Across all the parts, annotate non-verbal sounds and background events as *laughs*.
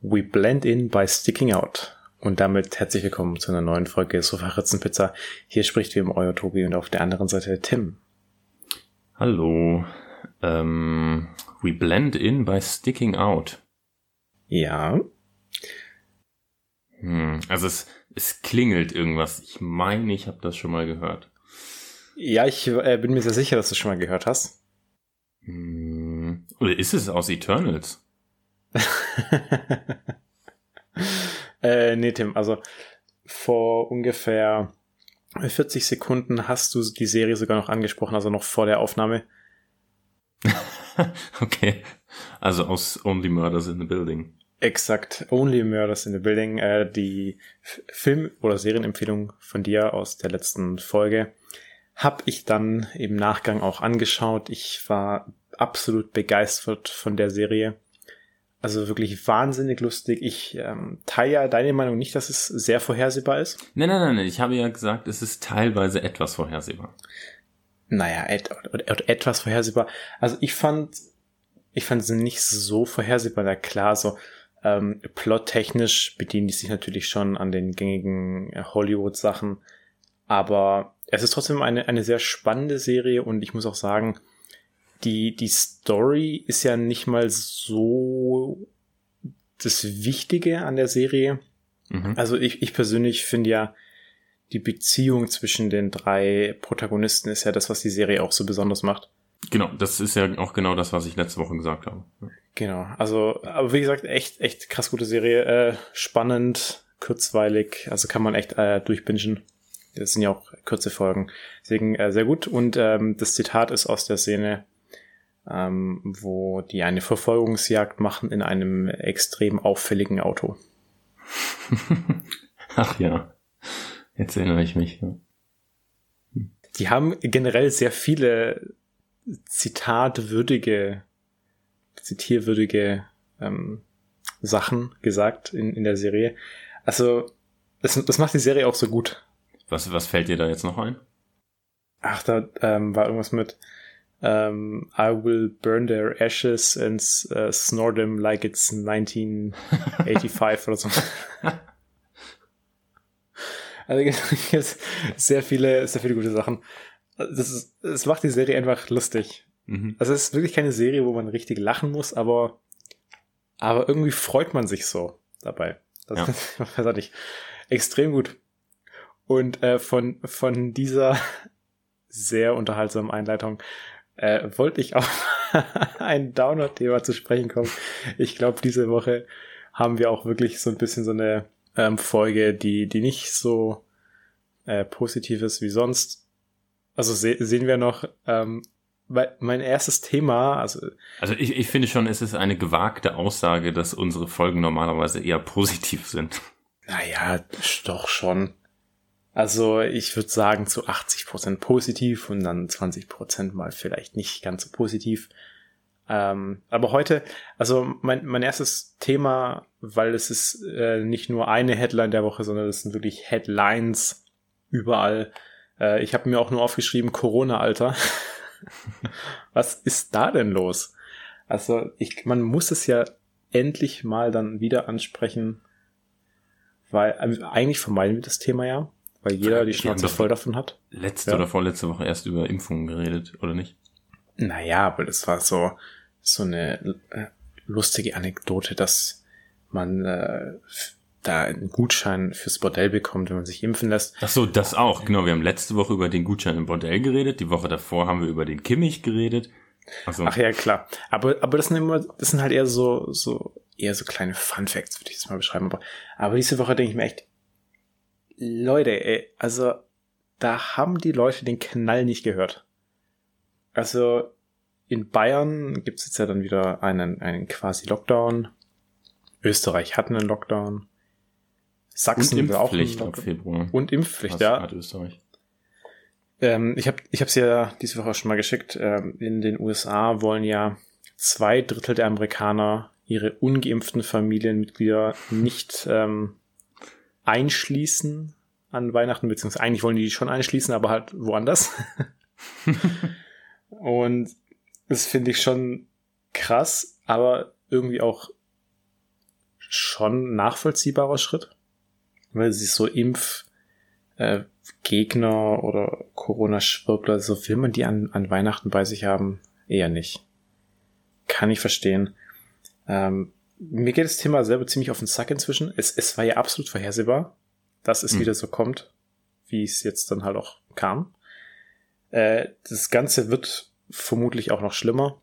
We Blend In by Sticking Out. Und damit herzlich willkommen zu einer neuen Folge Sofa Ritzenpizza. Hier spricht wie im euer Tobi und auf der anderen Seite Tim. Hallo. Ähm, we blend in by sticking out. Ja. Hm, also es, es klingelt irgendwas. Ich meine, ich habe das schon mal gehört. Ja, ich äh, bin mir sehr sicher, dass du es schon mal gehört hast. Hm, oder ist es aus Eternals? *laughs* äh, nee, Tim, also vor ungefähr 40 Sekunden hast du die Serie sogar noch angesprochen, also noch vor der Aufnahme. *laughs* okay. Also aus Only Murders in the Building. Exakt, Only Murders in the Building, äh, die Film- oder Serienempfehlung von dir aus der letzten Folge, habe ich dann im Nachgang auch angeschaut. Ich war absolut begeistert von der Serie. Also wirklich wahnsinnig lustig. Ich ähm, teile ja deine Meinung nicht, dass es sehr vorhersehbar ist. Nein, nein, nein, nein. Ich habe ja gesagt, es ist teilweise etwas vorhersehbar. Naja, et, et, etwas vorhersehbar. Also ich fand, ich fand es nicht so vorhersehbar. Na klar, so ähm, plottechnisch bedienen die sich natürlich schon an den gängigen Hollywood-Sachen. Aber es ist trotzdem eine, eine sehr spannende Serie und ich muss auch sagen, die, die Story ist ja nicht mal so das Wichtige an der Serie. Mhm. Also ich, ich persönlich finde ja, die Beziehung zwischen den drei Protagonisten ist ja das, was die Serie auch so besonders macht. Genau, das ist ja auch genau das, was ich letzte Woche gesagt habe. Genau, also, aber wie gesagt, echt, echt krass gute Serie, äh, spannend, kurzweilig, also kann man echt äh, durchbingen. Das sind ja auch kurze Folgen. Deswegen äh, sehr gut. Und ähm, das Zitat ist aus der Szene, ähm, wo die eine Verfolgungsjagd machen in einem extrem auffälligen Auto. *laughs* Ach ja, jetzt erinnere ich mich. Ja. Die haben generell sehr viele zitatwürdige, zitierwürdige ähm, Sachen gesagt in, in der Serie. Also, das, das macht die Serie auch so gut. Was, was fällt dir da jetzt noch ein? Ach, da ähm, war irgendwas mit um, I will burn their ashes and uh, snore them like it's 1985 oder so. Also gibt sehr viele, sehr viele gute Sachen. Das, ist, das macht die Serie einfach lustig. Mhm. Also es ist wirklich keine Serie, wo man richtig lachen muss, aber, aber irgendwie freut man sich so dabei. Das ja. *laughs* ist nicht extrem gut. Und äh, von, von dieser *laughs* sehr unterhaltsamen Einleitung äh, wollte ich auf *laughs* ein Downer-Thema zu sprechen kommen. Ich glaube, diese Woche haben wir auch wirklich so ein bisschen so eine ähm, Folge, die, die nicht so äh, positiv ist wie sonst. Also se sehen wir noch, ähm, mein erstes Thema, also. Also ich, ich finde schon, es ist eine gewagte Aussage, dass unsere Folgen normalerweise eher positiv sind. Naja, doch schon. Also ich würde sagen zu 80 Prozent positiv und dann 20 Prozent mal vielleicht nicht ganz so positiv. Ähm, aber heute, also mein, mein erstes Thema, weil es ist äh, nicht nur eine Headline der Woche, sondern es sind wirklich Headlines überall. Äh, ich habe mir auch nur aufgeschrieben, Corona-Alter. *laughs* Was ist da denn los? Also ich, man muss es ja endlich mal dann wieder ansprechen, weil äh, eigentlich vermeiden wir das Thema ja weil jeder die Schnauze voll davon hat. Letzte ja. oder vorletzte Woche erst über Impfungen geredet, oder nicht? Naja, aber das war so, so eine äh, lustige Anekdote, dass man äh, da einen Gutschein fürs Bordell bekommt, wenn man sich impfen lässt. Ach so, das auch. Genau, wir haben letzte Woche über den Gutschein im Bordell geredet. Die Woche davor haben wir über den Kimmich geredet. So. Ach ja, klar. Aber, aber das sind immer, das sind halt eher so, so, eher so kleine Fun Facts, würde ich das mal beschreiben. Aber, aber diese Woche denke ich mir echt, Leute, ey, also da haben die Leute den Knall nicht gehört. Also in Bayern gibt's jetzt ja dann wieder einen, einen quasi Lockdown. Österreich hat einen Lockdown. Sachsen und Impfpflicht auch ab Februar. Und Impfpflicht, ja. Hat Österreich. Ähm, ich habe ich hab's ja diese Woche schon mal geschickt. Ähm, in den USA wollen ja zwei Drittel der Amerikaner ihre ungeimpften Familienmitglieder nicht ähm, einschließen an Weihnachten, beziehungsweise eigentlich wollen die die schon einschließen, aber halt woanders. *laughs* und das finde ich schon krass, aber irgendwie auch schon nachvollziehbarer Schritt, weil sie so Impf, äh, oder Corona-Schwurbler, so will man die an, an Weihnachten bei sich haben? Eher nicht. Kann ich verstehen. Ähm, mir geht das Thema selber ziemlich auf den Sack inzwischen. Es, es war ja absolut vorhersehbar, dass es mhm. wieder so kommt, wie es jetzt dann halt auch kam. Äh, das Ganze wird vermutlich auch noch schlimmer,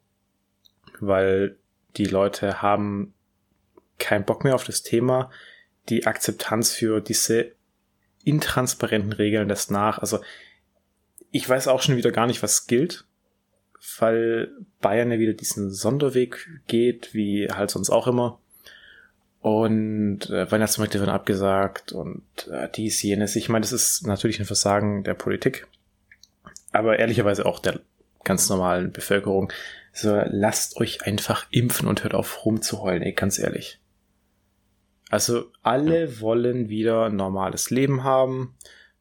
weil die Leute haben keinen Bock mehr auf das Thema. Die Akzeptanz für diese intransparenten Regeln lässt nach. Also ich weiß auch schon wieder gar nicht, was gilt, weil Bayern ja wieder diesen Sonderweg geht, wie halt sonst auch immer. Und äh, Weihnachtsmärkte werden abgesagt und äh, dies, jenes. Ich meine, das ist natürlich ein Versagen der Politik, aber ehrlicherweise auch der ganz normalen Bevölkerung. So, lasst euch einfach impfen und hört auf rumzuheulen, ey, ganz ehrlich. Also alle wollen wieder ein normales Leben haben.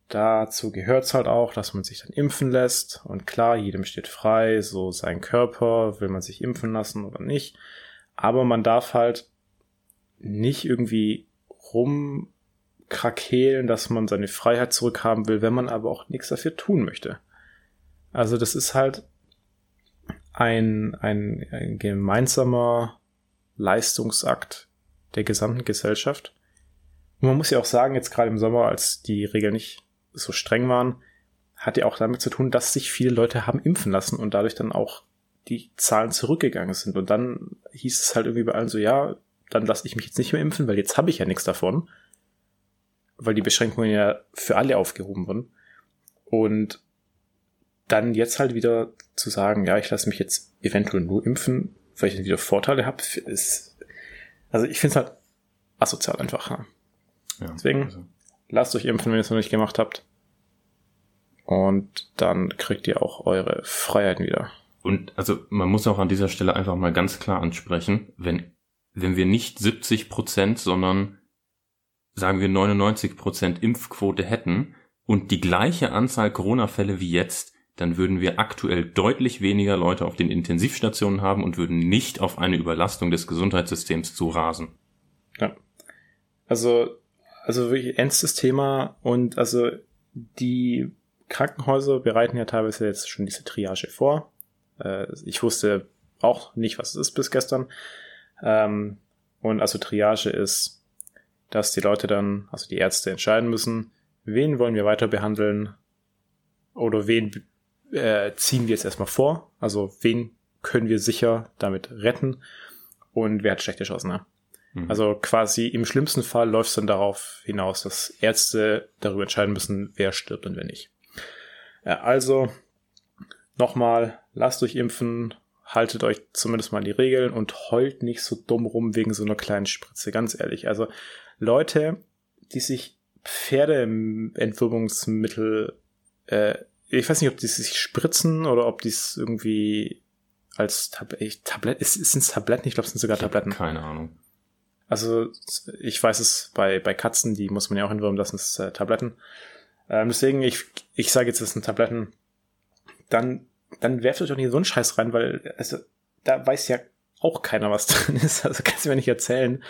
Dazu gehört's halt auch, dass man sich dann impfen lässt. Und klar, jedem steht frei, so sein Körper, will man sich impfen lassen oder nicht. Aber man darf halt nicht irgendwie rumkrakehlen, dass man seine Freiheit zurückhaben will, wenn man aber auch nichts dafür tun möchte. Also das ist halt ein, ein, ein gemeinsamer Leistungsakt der gesamten Gesellschaft. Und man muss ja auch sagen, jetzt gerade im Sommer, als die Regeln nicht so streng waren, hat ja auch damit zu tun, dass sich viele Leute haben impfen lassen und dadurch dann auch die Zahlen zurückgegangen sind. Und dann hieß es halt irgendwie bei allen so, ja, dann lasse ich mich jetzt nicht mehr impfen, weil jetzt habe ich ja nichts davon. Weil die Beschränkungen ja für alle aufgehoben wurden. Und dann jetzt halt wieder zu sagen, ja, ich lasse mich jetzt eventuell nur impfen, weil ich dann wieder Vorteile habe, ist, also ich finde es halt asozial einfach. Ja. Deswegen also. Lasst euch impfen, wenn ihr es noch nicht gemacht habt. Und dann kriegt ihr auch eure Freiheiten wieder. Und also man muss auch an dieser Stelle einfach mal ganz klar ansprechen, wenn, wenn wir nicht 70 Prozent, sondern sagen wir 99 Prozent Impfquote hätten und die gleiche Anzahl Corona-Fälle wie jetzt, dann würden wir aktuell deutlich weniger Leute auf den Intensivstationen haben und würden nicht auf eine Überlastung des Gesundheitssystems zu rasen. Ja. Also, also wirklich ernstes Thema und also die Krankenhäuser bereiten ja teilweise jetzt schon diese Triage vor. Äh, ich wusste auch nicht, was es ist bis gestern. Ähm, und also Triage ist, dass die Leute dann, also die Ärzte entscheiden müssen, wen wollen wir weiter behandeln oder wen äh, ziehen wir jetzt erstmal vor. Also wen können wir sicher damit retten und wer hat schlechte Chancen. Ne? Mhm. Also quasi im schlimmsten Fall läuft es dann darauf hinaus, dass Ärzte darüber entscheiden müssen, wer stirbt und wer nicht. Ja, also nochmal, lasst euch impfen, haltet euch zumindest mal an die Regeln und heult nicht so dumm rum wegen so einer kleinen Spritze, ganz ehrlich. Also Leute, die sich Pferdeentwurmungsmittel äh, ich weiß nicht, ob die sich spritzen oder ob die es irgendwie als Tab Tablett, ist, ist es Tabletten? Ich glaube, es sind sogar Tabletten. Keine Ahnung. Also, ich weiß es bei, bei Katzen, die muss man ja auch hinwürmen das sind äh, Tabletten. Ähm, deswegen, ich, ich sage jetzt, es sind Tabletten. Dann, dann werft euch doch nicht so einen Scheiß rein, weil, also, da weiß ja auch keiner, was *laughs* drin ist. Also kannst du mir nicht erzählen,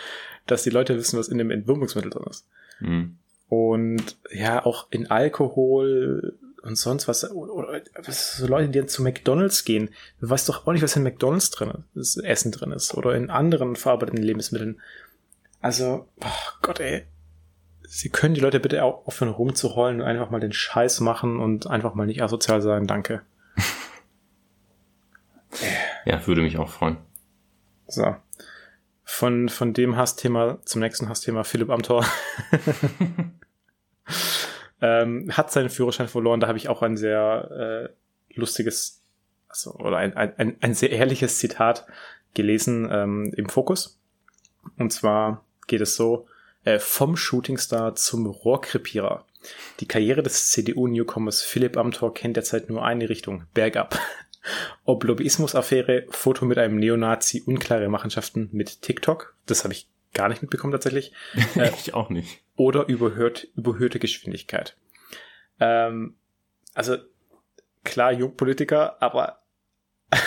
dass die Leute wissen, was in dem Entwürmungsmittel drin ist. Mhm. Und ja, auch in Alkohol und sonst was. Oder, was so Leute, die dann zu McDonalds gehen. Du weißt doch auch nicht, was in McDonalds drin ist, Essen drin ist. Oder in anderen verarbeiteten Lebensmitteln. Also, oh Gott, ey. Sie können die Leute bitte auch aufhören rumzuheulen und einfach mal den Scheiß machen und einfach mal nicht asozial sein. Danke. *laughs* ja, würde mich auch freuen. So. Von, von dem Hassthema zum nächsten Hassthema Philipp Amthor. *laughs* ähm, hat seinen Führerschein verloren. Da habe ich auch ein sehr äh, lustiges, also, oder ein, ein, ein sehr ehrliches Zitat gelesen ähm, im Fokus. Und zwar geht es so, äh, vom Shootingstar zum Rohrkrepierer. Die Karriere des CDU-Newcomers Philipp Amthor kennt derzeit nur eine Richtung, bergab. *laughs* Ob Lobbyismus-Affäre, Foto mit einem Neonazi, unklare Machenschaften mit TikTok, das habe ich gar nicht mitbekommen tatsächlich. *laughs* Äh, ich auch nicht. Oder überhört, überhöhte Geschwindigkeit. Ähm, also klar, Jungpolitiker, aber *laughs*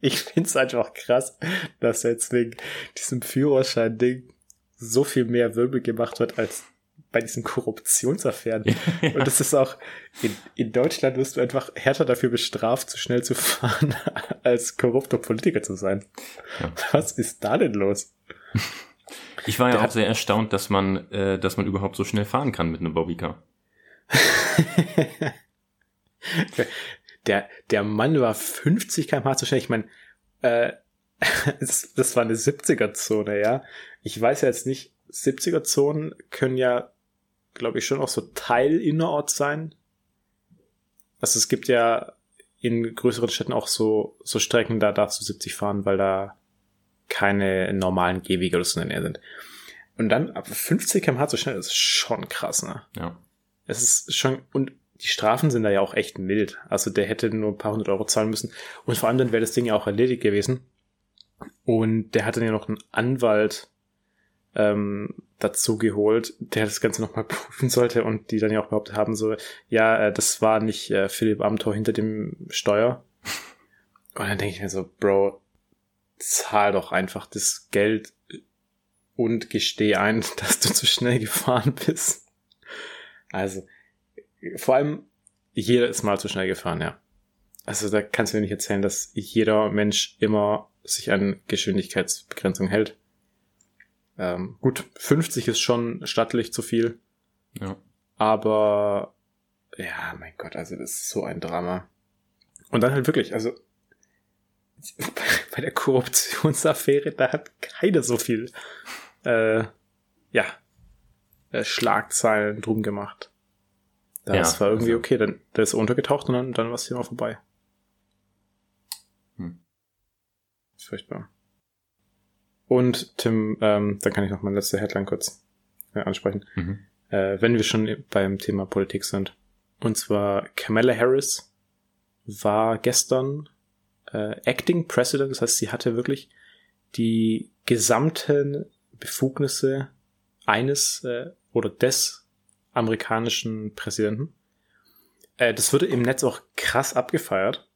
ich finde es einfach krass, dass er jetzt wegen diesem Führerschein-Ding so viel mehr Wirbel gemacht wird als bei diesen Korruptionsaffären. Und das ist auch, in, in Deutschland wirst du einfach härter dafür bestraft, zu schnell zu *laughs* fahren, als korrupter Politiker zu sein. Ja. Was ist da denn los? Ich war ja Der auch sehr erstaunt, dass man, äh, dass man überhaupt so schnell fahren kann mit einem Bobbycar. *laughs* der, der Mann war 50 km/h zu schnell. Ich meine, äh, *laughs* das, war eine 70er-Zone, ja. Ich weiß ja jetzt nicht, 70er-Zonen können ja glaube ich, schon auch so Teil innerorts sein. Also es gibt ja in größeren Städten auch so, so Strecken, da darfst du 70 fahren, weil da keine normalen Gehwege oder so in der Nähe sind. Und dann ab 50 km/h so schnell, das ist schon krass, ne? Ja. Es ist schon, und die Strafen sind da ja auch echt mild. Also der hätte nur ein paar hundert Euro zahlen müssen. Und vor allem dann wäre das Ding ja auch erledigt gewesen. Und der hat dann ja noch einen Anwalt ähm, dazu geholt, der das Ganze nochmal *laughs* prüfen sollte und die dann ja auch behauptet haben, so, ja, äh, das war nicht äh, Philipp Amthor hinter dem Steuer. *laughs* Und dann denke ich mir so, Bro, zahl doch einfach das Geld und gesteh ein, *laughs* dass du zu schnell gefahren bist. Also, vor allem, jeder ist mal zu schnell gefahren, ja. Also da kannst du mir nicht erzählen, dass jeder Mensch immer sich an Geschwindigkeitsbegrenzung hält. Ähm, gut, 50 ist schon stattlich zu viel. Ja. Aber ja, mein Gott, also das ist so ein Drama. Und dann halt wirklich, also *laughs* bei der Korruptionsaffäre, da hat keiner so viel äh, ja, äh, Schlagzeilen drum gemacht. Das ja, war irgendwie also. okay, dann der ist untergetaucht und dann, dann war es hier mal vorbei. Hm. Furchtbar. Und Tim, ähm, dann kann ich noch mal letzte Headline kurz äh, ansprechen. Mhm. Äh, wenn wir schon beim Thema Politik sind. Und zwar Kamala Harris war gestern äh, Acting President, das heißt, sie hatte wirklich die gesamten Befugnisse eines äh, oder des amerikanischen Präsidenten. Äh, das wurde im Netz auch krass abgefeiert.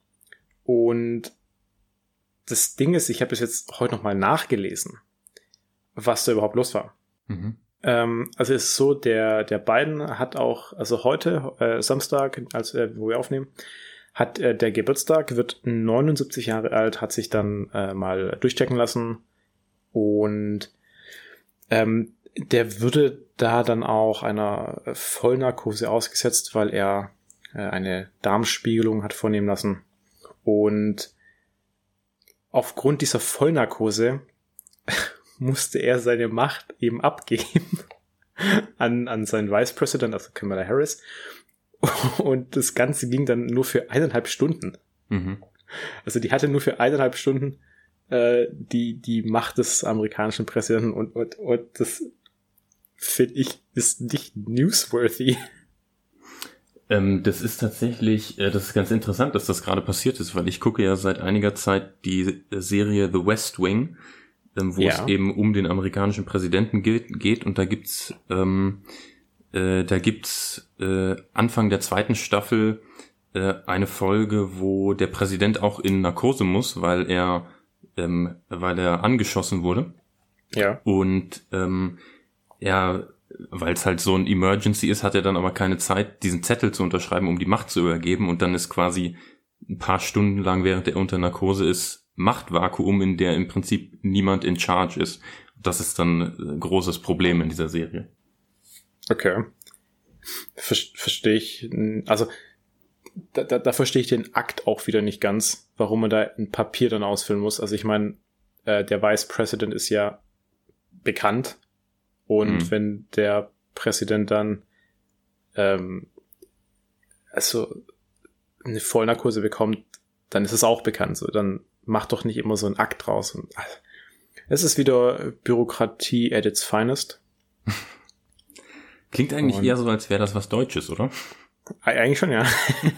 Und das Ding ist, ich habe das jetzt heute nochmal nachgelesen, was da überhaupt los war. Mhm. Ähm, also es ist so, der, der Biden hat auch, also heute, äh, Samstag, als äh, wo wir aufnehmen, hat äh, der Geburtstag, wird 79 Jahre alt, hat sich dann äh, mal durchchecken lassen und ähm, der würde da dann auch einer Vollnarkose ausgesetzt, weil er äh, eine Darmspiegelung hat vornehmen lassen. Und aufgrund dieser Vollnarkose *laughs* musste er seine Macht eben abgeben *laughs* an, an seinen Vice President, also Kamala Harris. Und das Ganze ging dann nur für eineinhalb Stunden. Mhm. Also die hatte nur für eineinhalb Stunden äh, die, die Macht des amerikanischen Präsidenten und, und, und das finde ich ist nicht newsworthy. *laughs* Ähm, das ist tatsächlich, äh, das ist ganz interessant, dass das gerade passiert ist, weil ich gucke ja seit einiger Zeit die Serie The West Wing, ähm, wo ja. es eben um den amerikanischen Präsidenten geht, geht und da gibt's ähm, äh, da gibt's äh, Anfang der zweiten Staffel äh, eine Folge, wo der Präsident auch in Narkose muss, weil er ähm, weil er angeschossen wurde. Ja. Und ähm, er weil es halt so ein Emergency ist, hat er dann aber keine Zeit, diesen Zettel zu unterschreiben, um die Macht zu übergeben. Und dann ist quasi ein paar Stunden lang, während er unter Narkose ist, Machtvakuum, in der im Prinzip niemand in Charge ist. Das ist dann ein großes Problem in dieser Serie. Okay. Ver verstehe ich. Also, da, da, da verstehe ich den Akt auch wieder nicht ganz, warum man da ein Papier dann ausfüllen muss. Also ich meine, äh, der Vice President ist ja bekannt und mhm. wenn der Präsident dann ähm, also eine Vollnarkose bekommt, dann ist es auch bekannt. So, dann macht doch nicht immer so ein Akt draus. Und, also, es ist wieder Bürokratie at its finest. *laughs* Klingt eigentlich und, eher so, als wäre das was Deutsches, oder? Eigentlich schon, ja.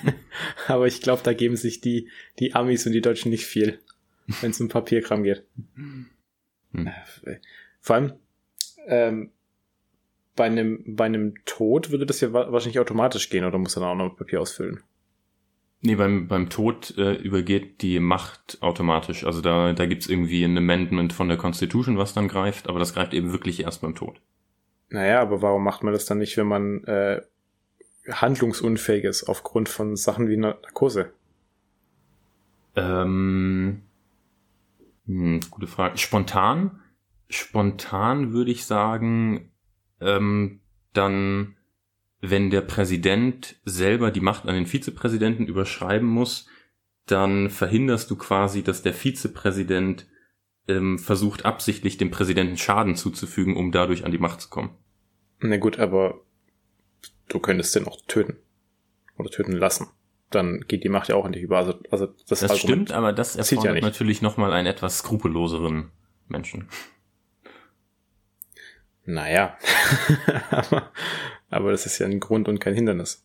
*laughs* Aber ich glaube, da geben sich die, die Amis und die Deutschen nicht viel, *laughs* wenn es um Papierkram geht. Hm. Vor allem, ähm, bei einem, bei einem Tod würde das ja wahrscheinlich automatisch gehen oder muss er dann auch noch Papier ausfüllen? Nee, beim, beim Tod äh, übergeht die Macht automatisch. Also da, da gibt's irgendwie ein Amendment von der Constitution, was dann greift, aber das greift eben wirklich erst beim Tod. Naja, aber warum macht man das dann nicht, wenn man äh, handlungsunfähig ist aufgrund von Sachen wie Narkose? Ähm, hm, gute Frage. Spontan? Spontan würde ich sagen, ähm, dann, wenn der Präsident selber die Macht an den Vizepräsidenten überschreiben muss, dann verhinderst du quasi, dass der Vizepräsident ähm, versucht absichtlich dem Präsidenten Schaden zuzufügen, um dadurch an die Macht zu kommen. Na gut, aber du könntest den auch töten. Oder töten lassen. Dann geht die Macht ja auch in dich über. Also, also das, das stimmt, aber das erfordert ja natürlich nochmal einen etwas skrupelloseren Menschen. Naja. *laughs* aber, aber das ist ja ein Grund und kein Hindernis.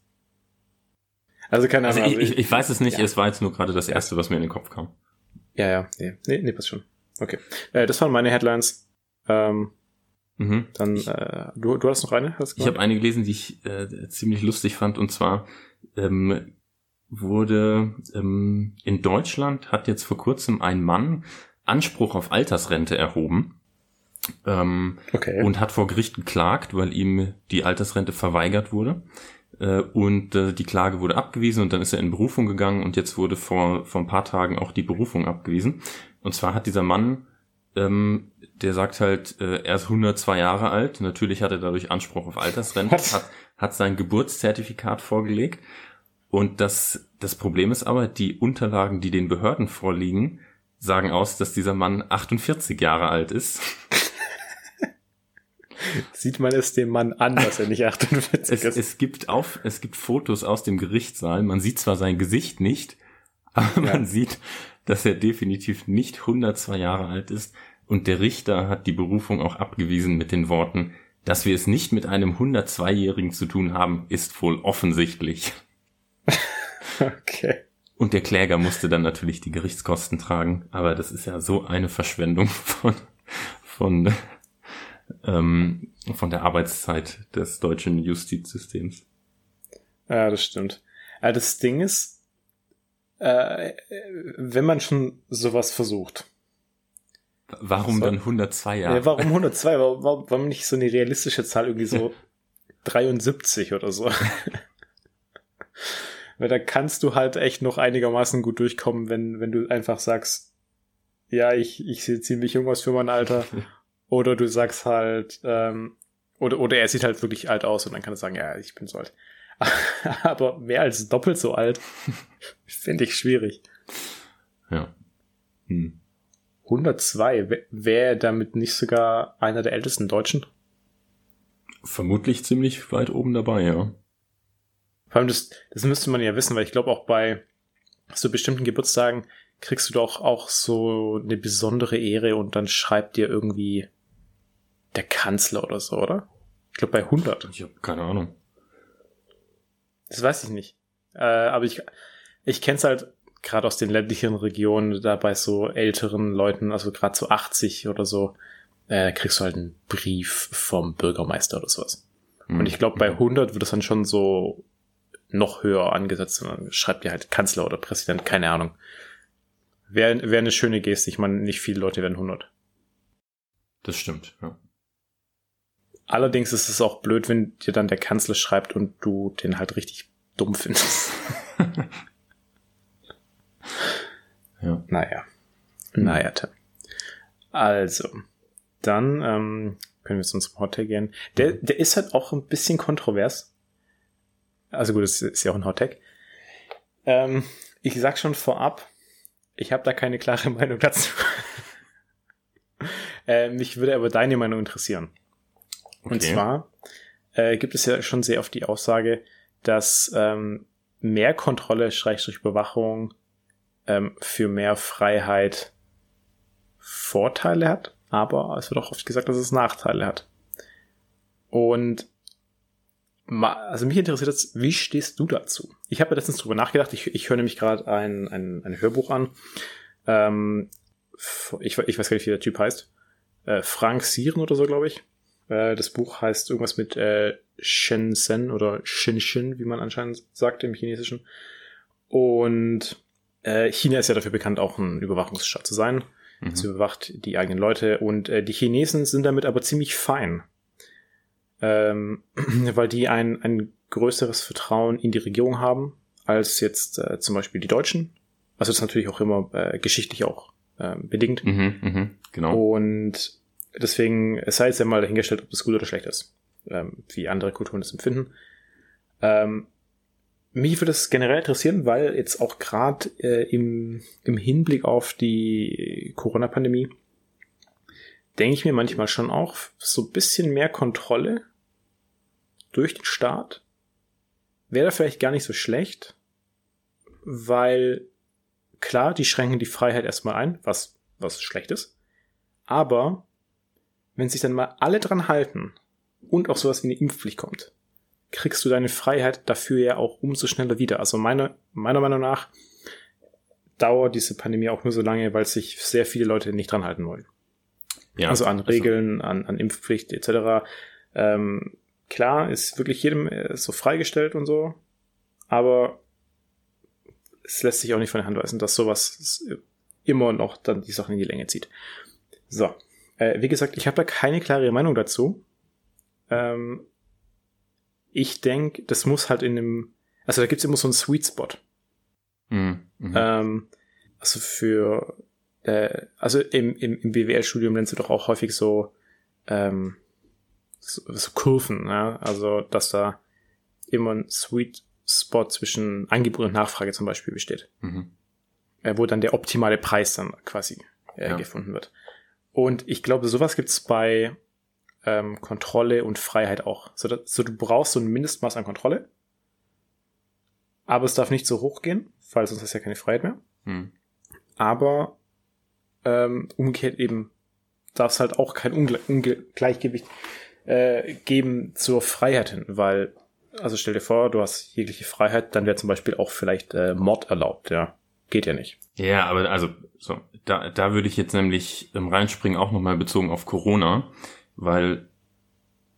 Also keine Ahnung. Also ich, ich, ich weiß es nicht, ja. es war jetzt nur gerade das Erste, was mir in den Kopf kam. Ja, ja, nee, nee, nee passt schon. Okay. Äh, das waren meine Headlines. Ähm, mhm. Dann, äh, du, du hast noch eine? Hast ich habe eine gelesen, die ich äh, ziemlich lustig fand, und zwar ähm, wurde ähm, in Deutschland hat jetzt vor kurzem ein Mann Anspruch auf Altersrente erhoben ähm, okay. und hat vor Gericht geklagt, weil ihm die Altersrente verweigert wurde. Äh, und äh, die Klage wurde abgewiesen und dann ist er in Berufung gegangen und jetzt wurde vor, vor ein paar Tagen auch die Berufung abgewiesen. Und zwar hat dieser Mann, ähm, der sagt halt, äh, er ist 102 Jahre alt, natürlich hat er dadurch Anspruch auf Altersrente, hat, hat sein Geburtszertifikat vorgelegt. Und das, das Problem ist aber, die Unterlagen, die den Behörden vorliegen, sagen aus, dass dieser Mann 48 Jahre alt ist. Sieht man es dem Mann an, dass er nicht 48 es, ist? Es gibt auf, es gibt Fotos aus dem Gerichtssaal. Man sieht zwar sein Gesicht nicht, *laughs* aber ja. man sieht, dass er definitiv nicht 102 Jahre alt ist. Und der Richter hat die Berufung auch abgewiesen mit den Worten, dass wir es nicht mit einem 102-Jährigen zu tun haben, ist wohl offensichtlich. *laughs* okay. Und der Kläger musste dann natürlich die Gerichtskosten tragen, aber das ist ja so eine Verschwendung *laughs* von, von ähm, von der Arbeitszeit des deutschen Justizsystems. Ja, das stimmt. Ja, das Ding ist, äh, wenn man schon sowas versucht. Warum dann 102 Jahre? Ja, warum 102? Warum, warum nicht so eine realistische Zahl irgendwie so *laughs* 73 oder so? *laughs* Weil da kannst du halt echt noch einigermaßen gut durchkommen, wenn, wenn du einfach sagst, ja, ich, ich sehe ziemlich jung aus für mein Alter *laughs* Oder du sagst halt, ähm, oder, oder er sieht halt wirklich alt aus und dann kann er sagen, ja, ich bin so alt. *laughs* Aber mehr als doppelt so alt *laughs* finde ich schwierig. Ja. Hm. 102, wäre damit nicht sogar einer der ältesten Deutschen? Vermutlich ziemlich weit oben dabei, ja. Vor allem, das, das müsste man ja wissen, weil ich glaube auch bei so bestimmten Geburtstagen kriegst du doch auch so eine besondere Ehre und dann schreibt dir irgendwie der Kanzler oder so, oder? Ich glaube bei 100. Ich habe keine Ahnung. Das weiß ich nicht. Äh, aber ich, ich kenne es halt gerade aus den ländlichen Regionen, da bei so älteren Leuten, also gerade so 80 oder so, äh, kriegst du halt einen Brief vom Bürgermeister oder sowas. Mhm. Und ich glaube, bei 100 wird es dann schon so noch höher angesetzt. Und dann schreibt dir halt Kanzler oder Präsident, keine Ahnung. Wäre wär eine schöne Geste. Ich meine, nicht viele Leute werden 100. Das stimmt, ja. Allerdings ist es auch blöd, wenn dir dann der Kanzler schreibt und du den halt richtig dumm findest. *laughs* ja. Naja. Naja, Tim. Also, dann ähm, können wir zu unserem Hottag gehen. Der, der ist halt auch ein bisschen kontrovers. Also gut, es ist ja auch ein Hottag. Ähm, ich sag schon vorab, ich habe da keine klare *laughs* Meinung dazu. *laughs* äh, mich würde aber deine Meinung interessieren. Okay. Und zwar äh, gibt es ja schon sehr oft die Aussage, dass ähm, mehr Kontrolle, Schrägstrich Überwachung ähm, für mehr Freiheit Vorteile hat, aber es wird auch oft gesagt, dass es Nachteile hat. Und also mich interessiert jetzt, wie stehst du dazu? Ich habe ja letztens drüber nachgedacht, ich, ich höre nämlich gerade ein, ein, ein Hörbuch an. Ähm, ich, ich weiß gar nicht, wie der Typ heißt. Äh, Frank Sieren oder so, glaube ich. Äh, das Buch heißt irgendwas mit äh, Shenzhen oder Shenzhen, wie man anscheinend sagt im Chinesischen. Und äh, China ist ja dafür bekannt, auch ein Überwachungsstaat zu sein. Mhm. Sie überwacht die eigenen Leute und äh, die Chinesen sind damit aber ziemlich fein. Ähm, *clears throat* weil die ein, ein größeres Vertrauen in die Regierung haben, als jetzt äh, zum Beispiel die Deutschen. Also das ist natürlich auch immer äh, geschichtlich auch äh, bedingt. Mhm, mh, genau. Und deswegen, es sei jetzt ja mal dahingestellt, ob das gut oder schlecht ist, ähm, wie andere Kulturen das empfinden. Ähm, mich würde es generell interessieren, weil jetzt auch gerade äh, im, im Hinblick auf die Corona-Pandemie denke ich mir manchmal schon auch so ein bisschen mehr Kontrolle durch den Staat wäre vielleicht gar nicht so schlecht, weil klar, die schränken die Freiheit erstmal ein, was, was schlecht ist. Aber wenn sich dann mal alle dran halten und auch sowas wie eine Impfpflicht kommt, kriegst du deine Freiheit dafür ja auch umso schneller wieder. Also meine, meiner Meinung nach dauert diese Pandemie auch nur so lange, weil sich sehr viele Leute nicht dran halten wollen. Ja, also an also Regeln, also. an, an Impfpflicht etc. Ähm, klar, ist wirklich jedem äh, so freigestellt und so, aber es lässt sich auch nicht von der Hand weisen, dass sowas immer noch dann die Sachen in die Länge zieht. So, äh, wie gesagt, ich habe da keine klare Meinung dazu. Ähm, ich denke, das muss halt in einem, also da gibt's immer so einen Sweet Spot. Mhm. Mhm. Ähm, also für, äh, also im, im, im BWL-Studium nennst du doch auch häufig so, ähm, so, so Kurven, ja? also dass da immer ein Sweet Spot zwischen Angebot und Nachfrage zum Beispiel besteht. Mhm. Äh, wo dann der optimale Preis dann quasi äh, ja. gefunden wird. Und ich glaube, sowas gibt's bei ähm, Kontrolle und Freiheit auch. So, dass, so, du brauchst so ein Mindestmaß an Kontrolle, aber es darf nicht so hoch gehen, weil sonst hast du ja keine Freiheit mehr. Mhm. Aber ähm, umgekehrt eben darf es halt auch kein Ungle Ungleichgewicht äh, geben zur Freiheit hin, weil, also stell dir vor, du hast jegliche Freiheit, dann wäre zum Beispiel auch vielleicht äh, Mord erlaubt, ja. Geht ja nicht. Ja, aber also, so, da, da würde ich jetzt nämlich ähm, reinspringen, auch nochmal bezogen auf Corona, weil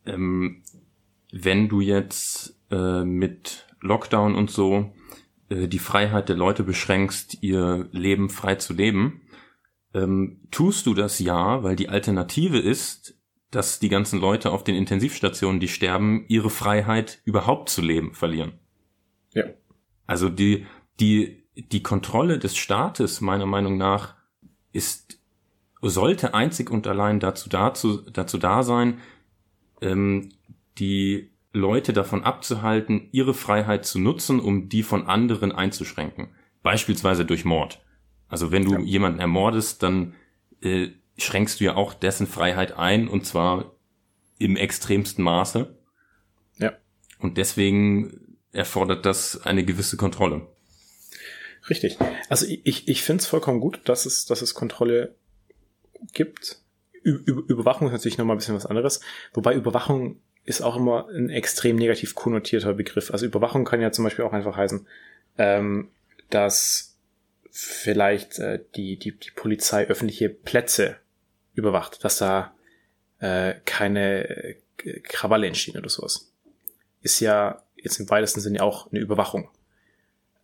ähm, wenn du jetzt äh, mit Lockdown und so äh, die Freiheit der Leute beschränkst, ihr Leben frei zu leben, ähm, tust du das ja, weil die Alternative ist, dass die ganzen Leute auf den Intensivstationen, die sterben, ihre Freiheit überhaupt zu leben verlieren. Ja. Also die, die, die Kontrolle des Staates, meiner Meinung nach, ist, sollte einzig und allein dazu, dazu, dazu da sein, ähm, die Leute davon abzuhalten, ihre Freiheit zu nutzen, um die von anderen einzuschränken. Beispielsweise durch Mord. Also wenn du ja. jemanden ermordest, dann äh, schränkst du ja auch dessen Freiheit ein und zwar im extremsten Maße. Ja. Und deswegen erfordert das eine gewisse Kontrolle. Richtig. Also ich, ich finde es vollkommen gut, dass es, dass es Kontrolle gibt. Ü Überwachung ist natürlich nochmal ein bisschen was anderes. Wobei Überwachung ist auch immer ein extrem negativ konnotierter Begriff. Also Überwachung kann ja zum Beispiel auch einfach heißen, ähm, dass vielleicht äh, die, die, die Polizei öffentliche Plätze überwacht, dass da äh, keine äh, Krawalle entstehen oder sowas. Ist ja jetzt im weitesten Sinne auch eine Überwachung.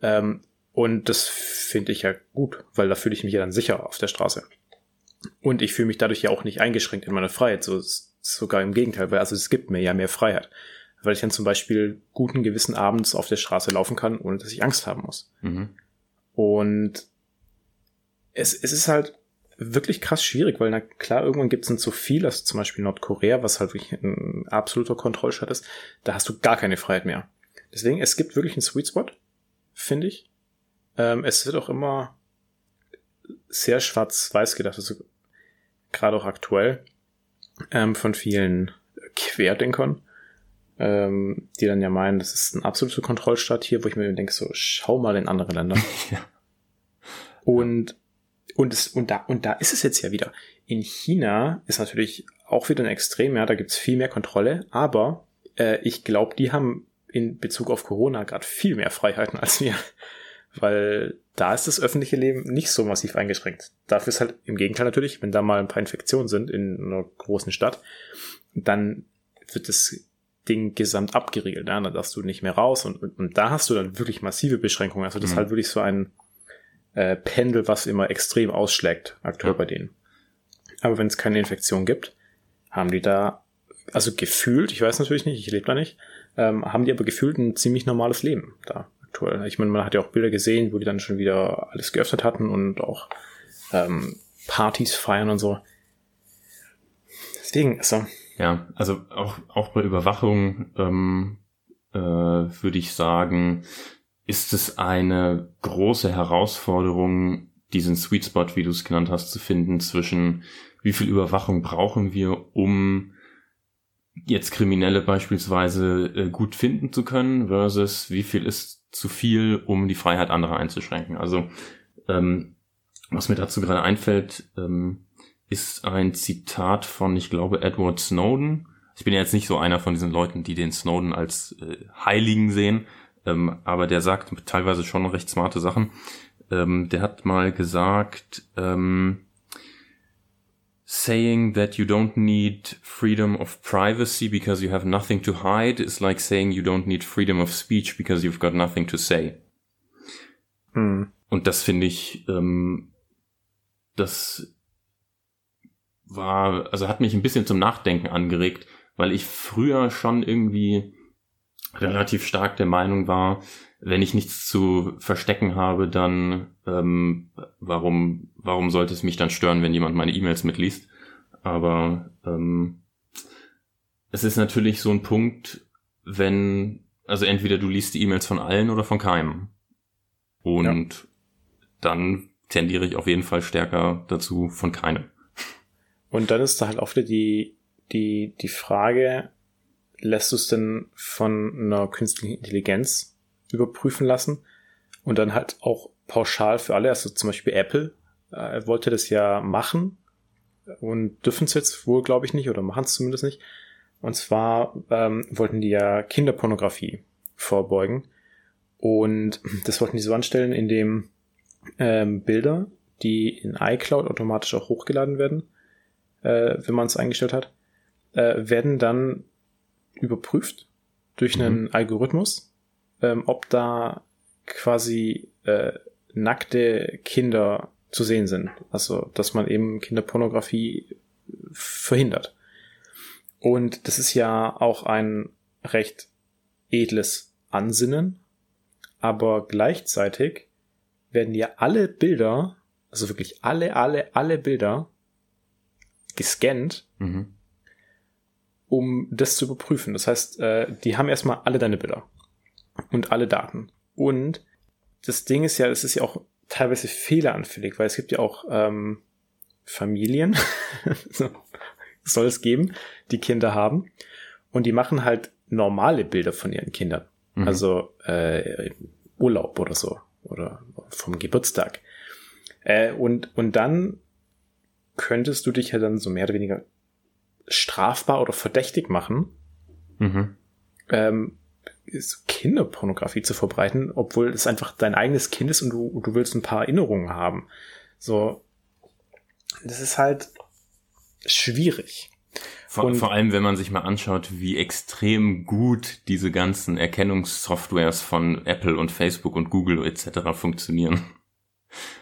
Ähm, und das finde ich ja gut, weil da fühle ich mich ja dann sicher auf der Straße. Und ich fühle mich dadurch ja auch nicht eingeschränkt in meiner Freiheit, so sogar im Gegenteil, weil also es gibt mir ja mehr Freiheit. Weil ich dann zum Beispiel guten Gewissen abends auf der Straße laufen kann, ohne dass ich Angst haben muss. Mhm. Und es, es ist halt, wirklich krass schwierig, weil na klar, irgendwann gibt es dann zu viel, also zum Beispiel Nordkorea, was halt wirklich ein absoluter Kontrollstaat ist, da hast du gar keine Freiheit mehr. Deswegen, es gibt wirklich einen Sweet Spot, finde ich. Ähm, es wird auch immer sehr schwarz-weiß gedacht, also gerade auch aktuell ähm, von vielen Querdenkern, ähm, die dann ja meinen, das ist ein absoluter Kontrollstaat hier, wo ich mir denke, so schau mal in andere Länder. *laughs* ja. Und und, es, und, da, und da ist es jetzt ja wieder. In China ist natürlich auch wieder ein Extrem, ja, da gibt's viel mehr Kontrolle, aber äh, ich glaube, die haben in Bezug auf Corona gerade viel mehr Freiheiten als wir. Weil da ist das öffentliche Leben nicht so massiv eingeschränkt. Dafür ist halt im Gegenteil natürlich, wenn da mal ein paar Infektionen sind in einer großen Stadt, dann wird es Ding gesamt abgeriegelt. Ja? Da darfst du nicht mehr raus und, und, und da hast du dann wirklich massive Beschränkungen. Also das mhm. ist halt wirklich so ein äh, Pendel, was immer extrem ausschlägt, aktuell ja. bei denen. Aber wenn es keine Infektion gibt, haben die da, also gefühlt, ich weiß natürlich nicht, ich lebe da nicht, ähm, haben die aber gefühlt ein ziemlich normales Leben da aktuell. Ich meine, man hat ja auch Bilder gesehen, wo die dann schon wieder alles geöffnet hatten und auch ähm, Partys feiern und so. Deswegen, also. Ja, also auch, auch bei Überwachung ähm, äh, würde ich sagen, ist es eine große Herausforderung, diesen Sweet Spot, wie du es genannt hast, zu finden zwischen wie viel Überwachung brauchen wir, um jetzt Kriminelle beispielsweise äh, gut finden zu können, versus wie viel ist zu viel, um die Freiheit anderer einzuschränken. Also ähm, was mir dazu gerade einfällt, ähm, ist ein Zitat von, ich glaube, Edward Snowden. Ich bin ja jetzt nicht so einer von diesen Leuten, die den Snowden als äh, Heiligen sehen, ähm, aber der sagt teilweise schon recht smarte Sachen. Ähm, der hat mal gesagt, ähm, saying that you don't need freedom of privacy because you have nothing to hide is like saying you don't need freedom of speech because you've got nothing to say. Hm. Und das finde ich, ähm, das war, also hat mich ein bisschen zum Nachdenken angeregt, weil ich früher schon irgendwie relativ stark der Meinung war, wenn ich nichts zu verstecken habe, dann ähm, warum warum sollte es mich dann stören, wenn jemand meine E-Mails mitliest? Aber ähm, es ist natürlich so ein Punkt, wenn also entweder du liest die E-Mails von allen oder von keinem und ja. dann tendiere ich auf jeden Fall stärker dazu von keinem. Und dann ist da halt oft die die die Frage, lässt du es denn von einer künstlichen Intelligenz überprüfen lassen und dann halt auch pauschal für alle, also zum Beispiel Apple äh, wollte das ja machen und dürfen es jetzt wohl, glaube ich, nicht oder machen es zumindest nicht. Und zwar ähm, wollten die ja Kinderpornografie vorbeugen und das wollten die so anstellen, indem ähm, Bilder, die in iCloud automatisch auch hochgeladen werden, äh, wenn man es eingestellt hat, äh, werden dann überprüft durch einen mhm. Algorithmus, ähm, ob da quasi äh, nackte Kinder zu sehen sind. Also, dass man eben Kinderpornografie verhindert. Und das ist ja auch ein recht edles Ansinnen, aber gleichzeitig werden ja alle Bilder, also wirklich alle, alle, alle Bilder gescannt mhm um das zu überprüfen. Das heißt, äh, die haben erstmal alle deine Bilder und alle Daten. Und das Ding ist ja, es ist ja auch teilweise fehleranfällig, weil es gibt ja auch ähm, Familien, *laughs* soll es geben, die Kinder haben und die machen halt normale Bilder von ihren Kindern. Mhm. Also äh, Urlaub oder so oder vom Geburtstag. Äh, und, und dann könntest du dich ja dann so mehr oder weniger strafbar oder verdächtig machen, mhm. ähm, Kinderpornografie zu verbreiten, obwohl es einfach dein eigenes Kind ist und du, du willst ein paar Erinnerungen haben. So, das ist halt schwierig. Vor, und, vor allem, wenn man sich mal anschaut, wie extrem gut diese ganzen Erkennungssoftwares von Apple und Facebook und Google etc. funktionieren.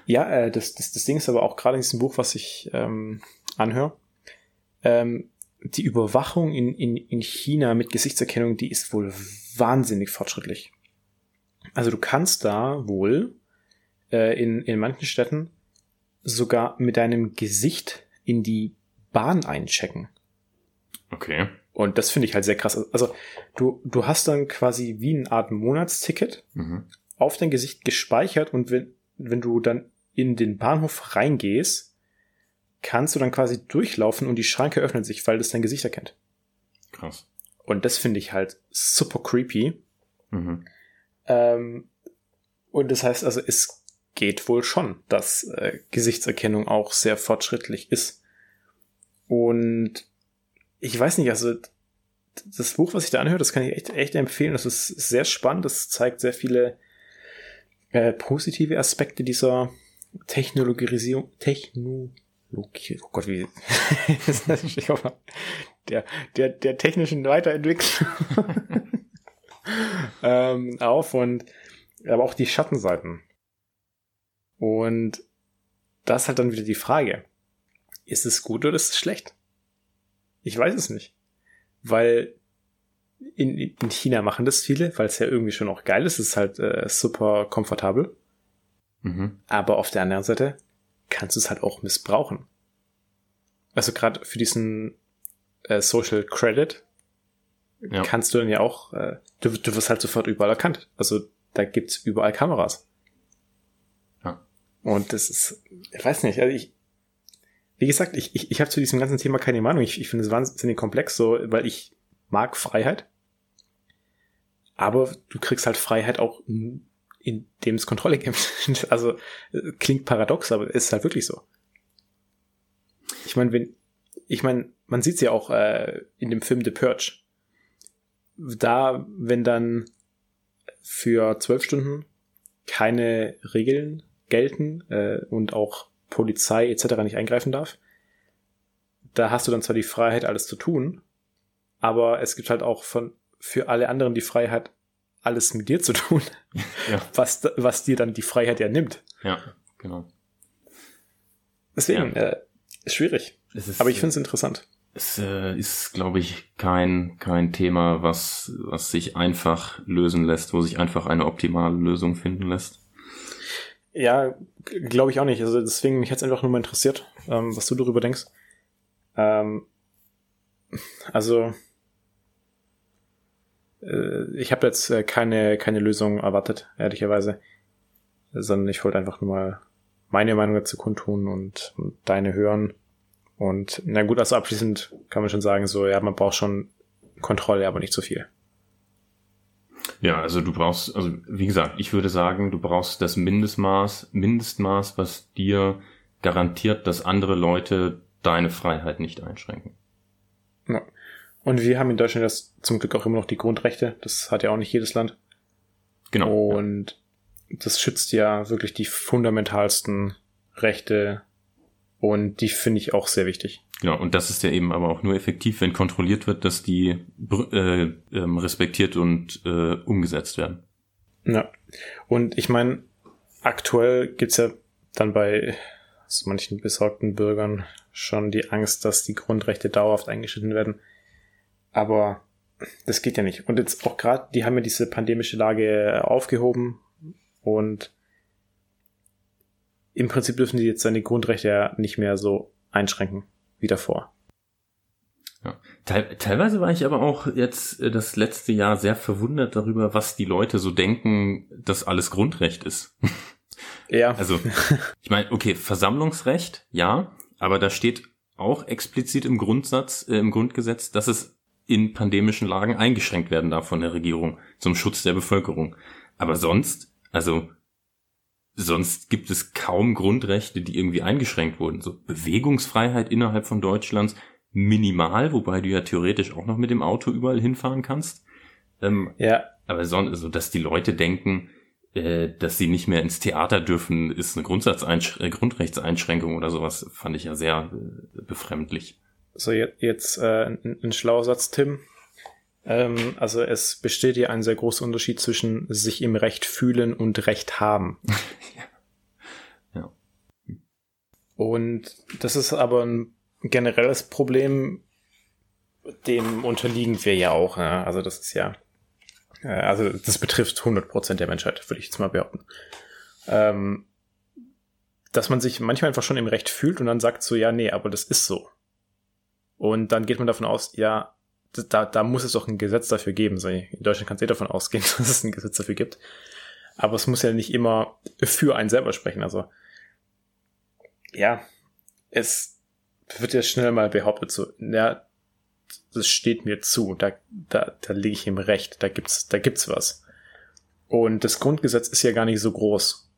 Ja, äh, das, das, das Ding ist aber auch gerade in diesem Buch, was ich ähm, anhöre, ähm, die Überwachung in, in, in China mit Gesichtserkennung, die ist wohl wahnsinnig fortschrittlich. Also du kannst da wohl äh, in, in manchen Städten sogar mit deinem Gesicht in die Bahn einchecken. Okay. Und das finde ich halt sehr krass. Also du, du hast dann quasi wie eine Art Monatsticket mhm. auf dein Gesicht gespeichert und wenn, wenn du dann in den Bahnhof reingehst, kannst du dann quasi durchlaufen und die Schranke öffnet sich, weil das dein Gesicht erkennt. Krass. Und das finde ich halt super creepy. Mhm. Ähm, und das heißt also, es geht wohl schon, dass äh, Gesichtserkennung auch sehr fortschrittlich ist. Und ich weiß nicht, also das Buch, was ich da anhöre, das kann ich echt, echt empfehlen. Das ist sehr spannend. Das zeigt sehr viele äh, positive Aspekte dieser Technologisierung, Techno, Loki, oh Gott, wie *laughs* ist das? der, der, der technischen Weiterentwicklung *laughs* ähm, auf und aber auch die Schattenseiten. Und das ist halt dann wieder die Frage. Ist es gut oder ist es schlecht? Ich weiß es nicht. Weil in, in China machen das viele, weil es ja irgendwie schon auch geil ist. Es ist halt äh, super komfortabel. Mhm. Aber auf der anderen Seite kannst du es halt auch missbrauchen. Also gerade für diesen äh, Social Credit ja. kannst du dann ja auch, äh, du, du wirst halt sofort überall erkannt. Also da gibt's überall Kameras. Ja. Und das ist, ich weiß nicht, also ich, wie gesagt, ich, ich, ich habe zu diesem ganzen Thema keine Meinung. Ich, ich finde es wahnsinnig komplex, so, weil ich mag Freiheit. Aber du kriegst halt Freiheit auch, indem es Kontrolle gibt. *laughs* also klingt paradox, aber ist halt wirklich so. Ich meine, wenn, ich meine, man sieht es ja auch äh, in dem Film The Purge. Da, wenn dann für zwölf Stunden keine Regeln gelten äh, und auch Polizei etc. nicht eingreifen darf, da hast du dann zwar die Freiheit, alles zu tun, aber es gibt halt auch von für alle anderen die Freiheit, alles mit dir zu tun, *laughs* ja. was, was dir dann die Freiheit ja nimmt. Ja, genau. Deswegen, ja. Äh, schwierig. Ist, aber ich finde es interessant. Es äh, ist, glaube ich, kein, kein Thema, was, was sich einfach lösen lässt, wo sich einfach eine optimale Lösung finden lässt. Ja, glaube ich auch nicht. Also deswegen mich jetzt einfach nur mal interessiert, ähm, was du darüber denkst. Ähm, also äh, ich habe jetzt äh, keine keine Lösung erwartet, ehrlicherweise, sondern ich wollte einfach nur mal meine Meinung dazu kundtun und, und deine hören. Und na gut, also abschließend kann man schon sagen, so ja, man braucht schon Kontrolle, aber nicht zu viel. Ja, also du brauchst, also wie gesagt, ich würde sagen, du brauchst das Mindestmaß, Mindestmaß, was dir garantiert, dass andere Leute deine Freiheit nicht einschränken. Ja. Und wir haben in Deutschland das zum Glück auch immer noch die Grundrechte. Das hat ja auch nicht jedes Land. Genau. Und ja. das schützt ja wirklich die fundamentalsten Rechte und die finde ich auch sehr wichtig. Genau, und das ist ja eben aber auch nur effektiv, wenn kontrolliert wird, dass die äh, ähm, respektiert und äh, umgesetzt werden. Ja. Und ich meine, aktuell gibt's ja dann bei so manchen besorgten Bürgern schon die Angst, dass die Grundrechte dauerhaft eingeschnitten werden. Aber das geht ja nicht. Und jetzt auch gerade, die haben ja diese pandemische Lage aufgehoben und im Prinzip dürfen die jetzt seine Grundrechte ja nicht mehr so einschränken wie davor. Ja. Teil, teilweise war ich aber auch jetzt äh, das letzte Jahr sehr verwundert darüber, was die Leute so denken, dass alles Grundrecht ist. *laughs* Ja. Also, ich meine, okay, Versammlungsrecht, ja, aber da steht auch explizit im Grundsatz, äh, im Grundgesetz, dass es in pandemischen Lagen eingeschränkt werden darf von der Regierung zum Schutz der Bevölkerung. Aber sonst, also sonst gibt es kaum Grundrechte, die irgendwie eingeschränkt wurden. So Bewegungsfreiheit innerhalb von Deutschlands minimal, wobei du ja theoretisch auch noch mit dem Auto überall hinfahren kannst. Ähm, ja. Aber sonst, also, dass die Leute denken, äh, dass sie nicht mehr ins Theater dürfen, ist eine Grundsatzeinsch äh, Grundrechtseinschränkung oder sowas, fand ich ja sehr äh, befremdlich. So, jetzt, jetzt äh, ein, ein schlauer Satz, Tim. Ähm, also es besteht hier ein sehr großer Unterschied zwischen sich im Recht fühlen und Recht haben. *laughs* ja. ja. Und das ist aber ein generelles Problem, dem unterliegen wir ja auch. Ja? Also das ist ja, äh, also das betrifft 100% der Menschheit, würde ich jetzt mal behaupten. Ähm, dass man sich manchmal einfach schon im Recht fühlt und dann sagt so, ja, nee, aber das ist so. Und dann geht man davon aus, ja, da, da muss es doch ein Gesetz dafür geben. In Deutschland kann es eh davon ausgehen, *laughs* dass es ein Gesetz dafür gibt. Aber es muss ja nicht immer für einen selber sprechen. Also, ja, es wird ja schnell mal behauptet so, ja, das steht mir zu, da, da, da liege ich im Recht, da gibt's, da gibt's was. Und das Grundgesetz ist ja gar nicht so groß.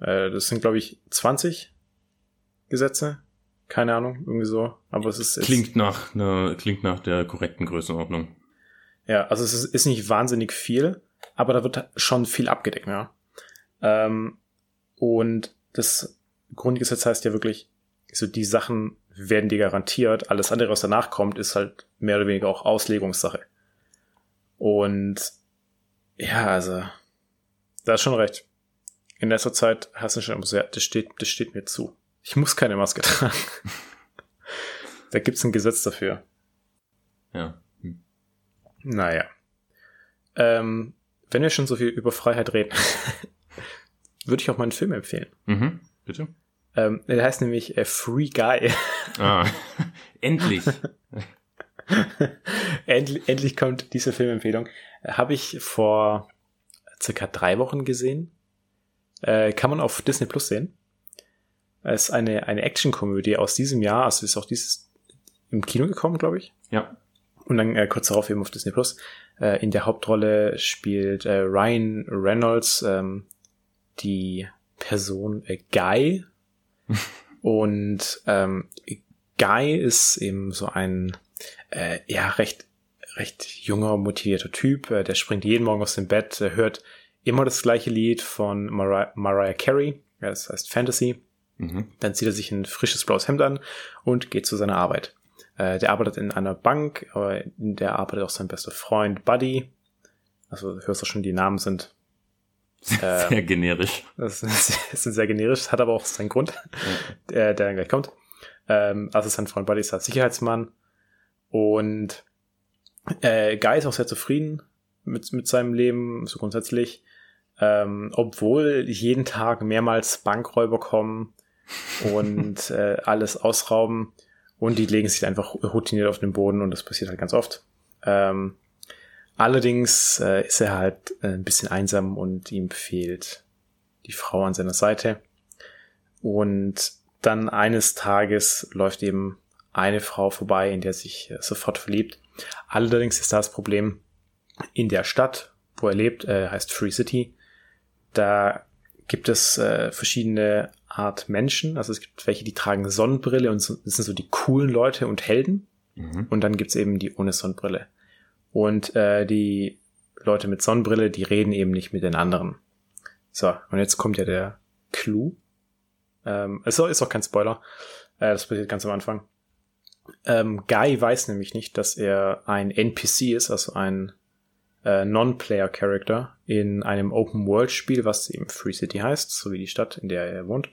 Äh, das sind, glaube ich, 20 Gesetze, keine Ahnung, irgendwie so. Aber es ist. Klingt nach, ne, klingt nach der korrekten Größenordnung. Ja, also es ist, ist nicht wahnsinnig viel, aber da wird schon viel abgedeckt, ja. Ähm, und das Grundgesetz heißt ja wirklich, so die Sachen werden die garantiert. Alles andere, was danach kommt, ist halt mehr oder weniger auch Auslegungssache. Und ja, also, da ist schon recht. In letzter Zeit hast du schon immer so, ja, das steht, das steht mir zu. Ich muss keine Maske tragen. *laughs* da gibt's ein Gesetz dafür. Ja. Hm. Naja. Ähm, wenn wir schon so viel über Freiheit reden, *laughs* würde ich auch mal einen Film empfehlen. Mhm, bitte. Ähm, der heißt nämlich äh, Free Guy. *laughs* Ah, endlich. endlich. Endlich kommt diese Filmempfehlung. Habe ich vor circa drei Wochen gesehen. Äh, kann man auf Disney Plus sehen. Es ist eine, eine Action-Komödie aus diesem Jahr, also ist auch dieses im Kino gekommen, glaube ich. Ja. Und dann äh, kurz darauf eben auf Disney Plus. Äh, in der Hauptrolle spielt äh, Ryan Reynolds ähm, die Person äh, Guy. *laughs* Und ähm, Guy ist eben so ein äh, ja recht recht junger motivierter Typ. Äh, der springt jeden Morgen aus dem Bett, äh, hört immer das gleiche Lied von Mariah, Mariah Carey. Ja, das heißt Fantasy. Mhm. Dann zieht er sich ein frisches blaues Hemd an und geht zu seiner Arbeit. Äh, der arbeitet in einer Bank, aber in der arbeitet auch sein bester Freund Buddy. Also hörst du schon, die Namen sind sehr ähm, generisch. das *laughs* sind sehr generisch, hat aber auch seinen Grund, der, der dann gleich kommt. Ähm, also sein Freund Buddy ist halt Sicherheitsmann und äh, Guy ist auch sehr zufrieden mit, mit seinem Leben, so grundsätzlich. Ähm, obwohl jeden Tag mehrmals Bankräuber kommen und *laughs* äh, alles ausrauben und die legen sich einfach routiniert auf den Boden und das passiert halt ganz oft. Ähm, allerdings äh, ist er halt äh, ein bisschen einsam und ihm fehlt die Frau an seiner Seite. Und dann eines Tages läuft eben eine Frau vorbei, in der sich äh, sofort verliebt. Allerdings ist da das Problem, in der Stadt, wo er lebt, äh, heißt Free City, da gibt es äh, verschiedene Art Menschen. Also es gibt welche, die tragen Sonnenbrille und so, das sind so die coolen Leute und Helden. Mhm. Und dann gibt's eben die ohne Sonnenbrille. Und äh, die Leute mit Sonnenbrille, die reden eben nicht mit den anderen. So, und jetzt kommt ja der Clou. Ähm, es ist auch kein Spoiler. Äh, das passiert ganz am Anfang. Ähm, Guy weiß nämlich nicht, dass er ein NPC ist, also ein äh, Non-Player-Character in einem Open-World-Spiel, was eben Free City heißt, so wie die Stadt, in der er wohnt,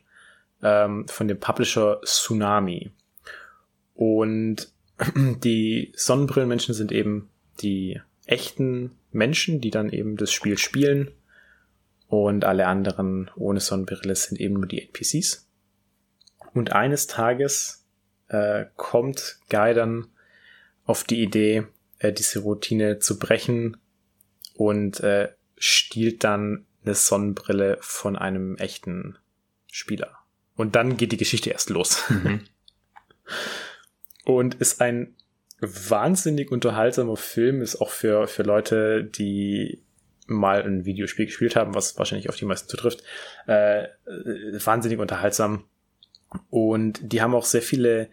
ähm, von dem Publisher Tsunami. Und *clears throat* die Sonnenbrillenmenschen sind eben die echten Menschen, die dann eben das Spiel spielen. Und alle anderen ohne Sonnenbrille sind eben nur die NPCs. Und eines Tages äh, kommt Guy dann auf die Idee, äh, diese Routine zu brechen und äh, stiehlt dann eine Sonnenbrille von einem echten Spieler. Und dann geht die Geschichte erst los. Mhm. *laughs* Und ist ein wahnsinnig unterhaltsamer Film, ist auch für, für Leute, die mal ein Videospiel gespielt haben, was wahrscheinlich auf die meisten zutrifft, äh, wahnsinnig unterhaltsam. Und die haben auch sehr viele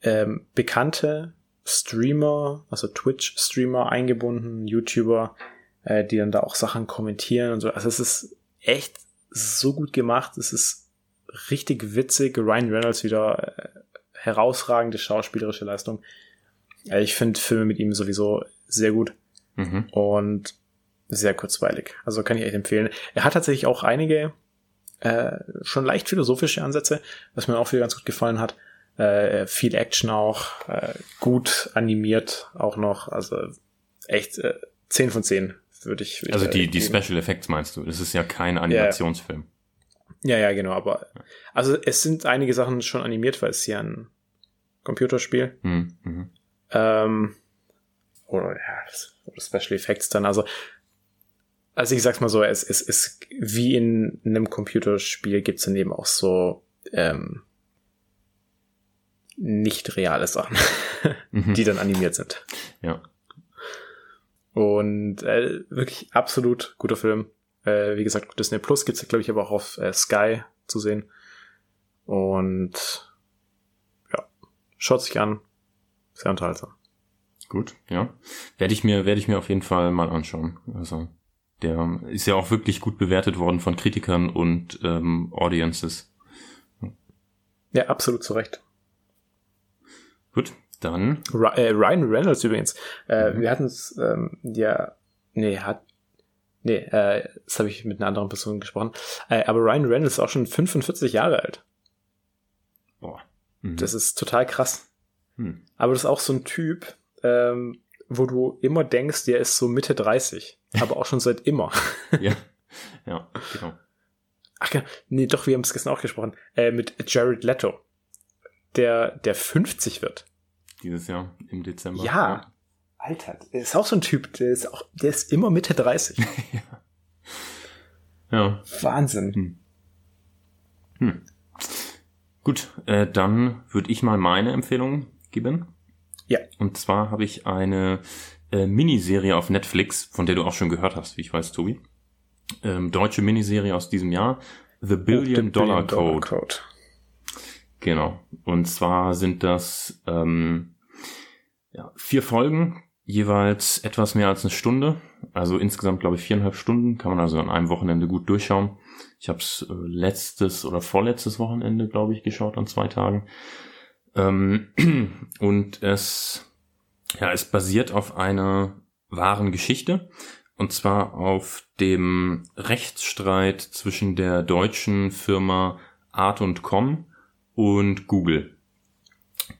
ähm, bekannte Streamer, also Twitch-Streamer eingebunden, YouTuber, äh, die dann da auch Sachen kommentieren und so. Also es ist echt so gut gemacht. Es ist richtig witzig. Ryan Reynolds wieder äh, herausragende schauspielerische Leistung. Äh, ich finde Filme mit ihm sowieso sehr gut Mhm. und sehr kurzweilig. Also kann ich echt empfehlen. Er hat tatsächlich auch einige äh, schon leicht philosophische Ansätze, was mir auch wieder ganz gut gefallen hat. Äh, viel Action auch, äh, gut animiert auch noch. Also echt äh, 10 von 10 würde ich. Würd Also die, die. Special Effects meinst du? Das ist ja kein Animationsfilm. Ja, ja, genau. Aber also es sind einige Sachen schon animiert, weil es hier ein Computerspiel. Mhm. Mhm. Ähm, oder ja, oder Special Effects dann. Also, also ich sag's mal so, es ist es, es, wie in einem Computerspiel gibt's dann eben auch so ähm, nicht reale Sachen, *laughs* Mhm. die dann animiert sind. Ja. Und äh, wirklich absolut guter Film. Äh, wie gesagt, Disney Plus gibt's glaube ich, aber auch auf äh, Sky zu sehen. Und ja, schaut sich an. Sehr unterhaltsam. Gut, ja. Werde ich mir, werde ich mir auf jeden Fall mal anschauen. Also, der ist ja auch wirklich gut bewertet worden von Kritikern und ähm, Audiences. Ja, absolut zu Recht. Gut, dann. Äh, Ryan Reynolds übrigens. Äh, mhm. Wir hatten es ähm, ja, nee, hat, nee, äh, das habe ich mit einer anderen Person gesprochen. Äh, aber Ryan Reynolds ist auch schon 45 Jahre alt. Boah. Mhm. Das ist total krass. Mhm. Aber das ist auch so ein Typ, ähm, wo du immer denkst, der ist so Mitte 30. Aber auch schon seit immer. *laughs* ja. *laughs* Ja, genau. Ach ja, nee, doch, wir haben es gestern auch gesprochen. Äh, mit Jared Leto. Der, der 50 wird. Dieses Jahr im Dezember. Ja. Alter, der ist auch so ein Typ, der ist auch, der ist immer Mitte 30. *laughs* ja. ja. Wahnsinn. Hm. Hm. Gut, äh, dann würde ich mal meine Empfehlung geben. Ja. Und zwar habe ich eine äh, Miniserie auf Netflix, von der du auch schon gehört hast, wie ich weiß, Tobi. Ähm, deutsche Miniserie aus diesem Jahr, The Billion, oh, Dollar, Billion Code. Dollar Code. Genau. Und zwar sind das ähm, ja, vier Folgen, jeweils etwas mehr als eine Stunde. Also insgesamt, glaube ich, viereinhalb Stunden. Kann man also an einem Wochenende gut durchschauen. Ich habe es äh, letztes oder vorletztes Wochenende, glaube ich, geschaut an zwei Tagen. Ähm, *clears throat* und es, ja, es basiert auf einer wahren Geschichte. Und zwar auf dem Rechtsstreit zwischen der deutschen Firma Art und Com und Google,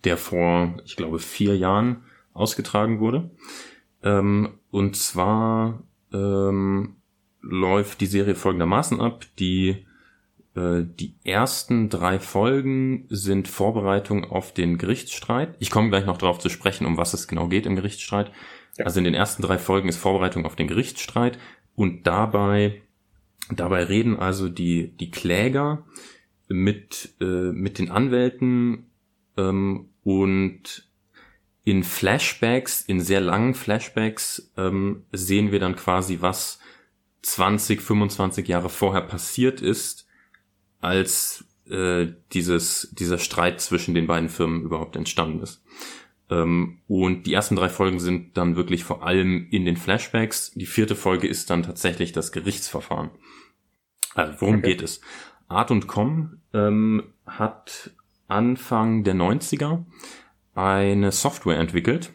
der vor, ich glaube, vier Jahren ausgetragen wurde. Ähm, und zwar ähm, läuft die Serie folgendermaßen ab. Die, äh, die ersten drei Folgen sind Vorbereitung auf den Gerichtsstreit. Ich komme gleich noch darauf zu sprechen, um was es genau geht im Gerichtsstreit. Ja. Also in den ersten drei Folgen ist Vorbereitung auf den Gerichtsstreit und dabei, dabei reden also die, die Kläger mit, äh, mit den Anwälten ähm, und in Flashbacks, in sehr langen Flashbacks ähm, sehen wir dann quasi, was 20, 25 Jahre vorher passiert ist, als äh, dieses, dieser Streit zwischen den beiden Firmen überhaupt entstanden ist. Ähm, und die ersten drei Folgen sind dann wirklich vor allem in den Flashbacks. Die vierte Folge ist dann tatsächlich das Gerichtsverfahren. Also worum okay. geht es? Art und Com ähm, hat Anfang der 90er eine Software entwickelt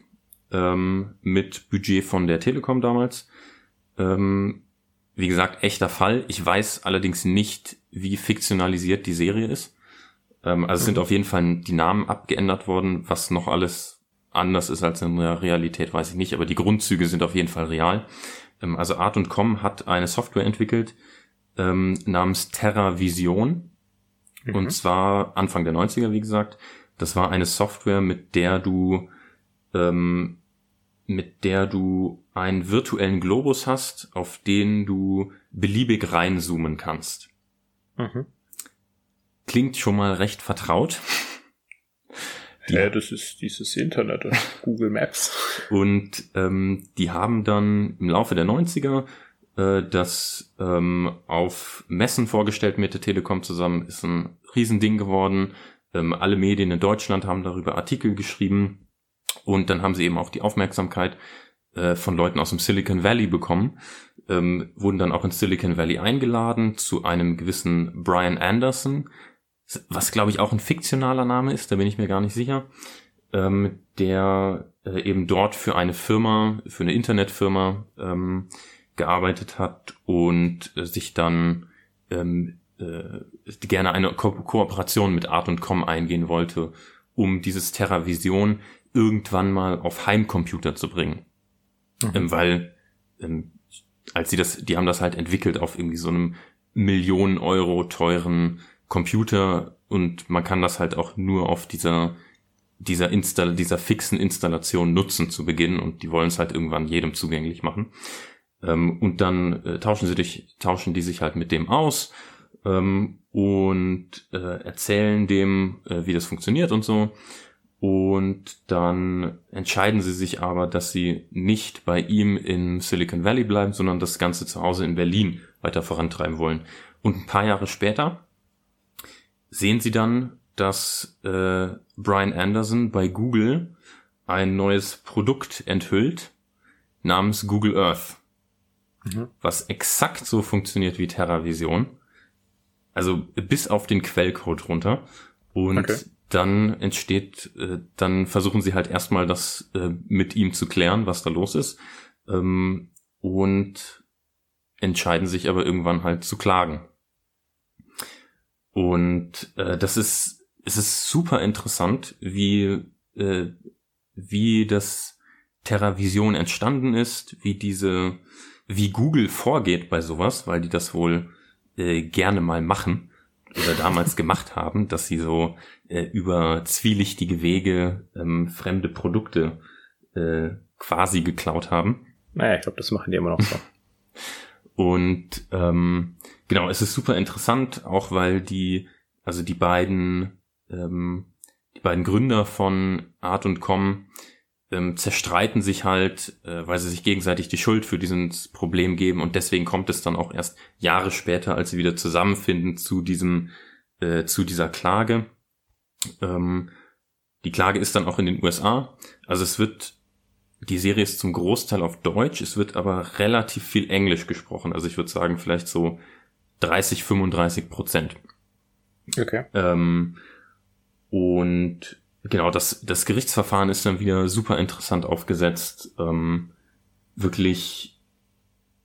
ähm, mit Budget von der Telekom damals. Ähm, wie gesagt, echter Fall. Ich weiß allerdings nicht, wie fiktionalisiert die Serie ist. Ähm, also es sind mhm. auf jeden Fall die Namen abgeändert worden. Was noch alles anders ist als in der Realität, weiß ich nicht. Aber die Grundzüge sind auf jeden Fall real. Ähm, also Art und Com hat eine Software entwickelt ähm, namens Terra Vision. Mhm. Und zwar Anfang der 90er, wie gesagt. Das war eine Software, mit der du ähm, mit der du einen virtuellen Globus hast, auf den du beliebig reinzoomen kannst. Mhm. Klingt schon mal recht vertraut. Die, *laughs* ja, das ist dieses Internet, *laughs* Google Maps. Und ähm, die haben dann im Laufe der 90er äh, das ähm, auf Messen vorgestellt mit der Telekom zusammen, ist ein Riesending geworden. Ähm, alle Medien in Deutschland haben darüber Artikel geschrieben und dann haben sie eben auch die Aufmerksamkeit äh, von Leuten aus dem Silicon Valley bekommen, ähm, wurden dann auch ins Silicon Valley eingeladen zu einem gewissen Brian Anderson, was glaube ich auch ein fiktionaler Name ist, da bin ich mir gar nicht sicher, ähm, der äh, eben dort für eine Firma, für eine Internetfirma ähm, gearbeitet hat und äh, sich dann ähm, äh, gerne eine Ko Kooperation mit Art und Com eingehen wollte, um dieses TerraVision irgendwann mal auf Heimcomputer zu bringen. Mhm. Ähm, weil ähm, als sie das, die haben das halt entwickelt auf irgendwie so einem Millionen Euro teuren Computer und man kann das halt auch nur auf dieser dieser Install dieser fixen Installation nutzen zu Beginn und die wollen es halt irgendwann jedem zugänglich machen. Ähm, und dann äh, tauschen sie dich, tauschen die sich halt mit dem aus ähm, und äh, erzählen dem, äh, wie das funktioniert und so. Und dann entscheiden sie sich aber, dass sie nicht bei ihm in Silicon Valley bleiben, sondern das Ganze zu Hause in Berlin weiter vorantreiben wollen. Und ein paar Jahre später sehen sie dann, dass äh, Brian Anderson bei Google ein neues Produkt enthüllt namens Google Earth, mhm. was exakt so funktioniert wie TerraVision. Also bis auf den Quellcode runter. Und okay dann entsteht, äh, dann versuchen sie halt erstmal das äh, mit ihm zu klären, was da los ist. Ähm, und entscheiden sich aber irgendwann halt zu klagen. Und äh, das ist, es ist super interessant, wie, äh, wie das TerraVision entstanden ist, wie diese, wie Google vorgeht bei sowas, weil die das wohl äh, gerne mal machen oder damals gemacht haben, dass sie so äh, über zwielichtige Wege ähm, fremde Produkte äh, quasi geklaut haben. Naja, ich glaube, das machen die immer noch so. *laughs* Und ähm, genau, es ist super interessant, auch weil die, also die beiden, ähm, die beiden Gründer von Art und Com ähm, zerstreiten sich halt, äh, weil sie sich gegenseitig die Schuld für dieses Problem geben und deswegen kommt es dann auch erst Jahre später, als sie wieder zusammenfinden, zu diesem, äh, zu dieser Klage. Ähm, die Klage ist dann auch in den USA. Also es wird, die Serie ist zum Großteil auf Deutsch, es wird aber relativ viel Englisch gesprochen. Also ich würde sagen, vielleicht so 30, 35 Prozent. Okay. Ähm, und genau, das, das Gerichtsverfahren ist dann wieder super interessant aufgesetzt. Ähm, wirklich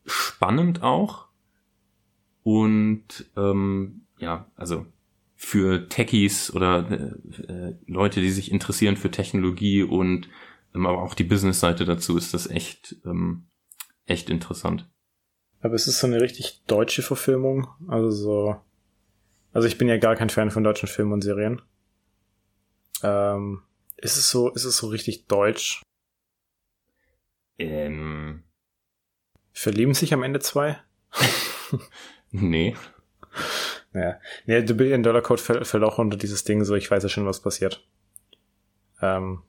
spannend auch. Und ähm, ja, also für Techies oder äh, äh, Leute, die sich interessieren für Technologie und ähm, aber auch die Business-Seite dazu ist das echt, ähm, echt interessant. Aber es ist so eine richtig deutsche Verfilmung. Also so. Also ich bin ja gar kein Fan von deutschen Filmen und Serien. Ähm, ist es so, ist es so richtig deutsch? Ähm. Verlieben sich am Ende zwei? *laughs* nee. Ja. Nee, The Billion Dollar Code fällt, fällt auch unter dieses Ding, so ich weiß ja schon, was passiert. Ähm,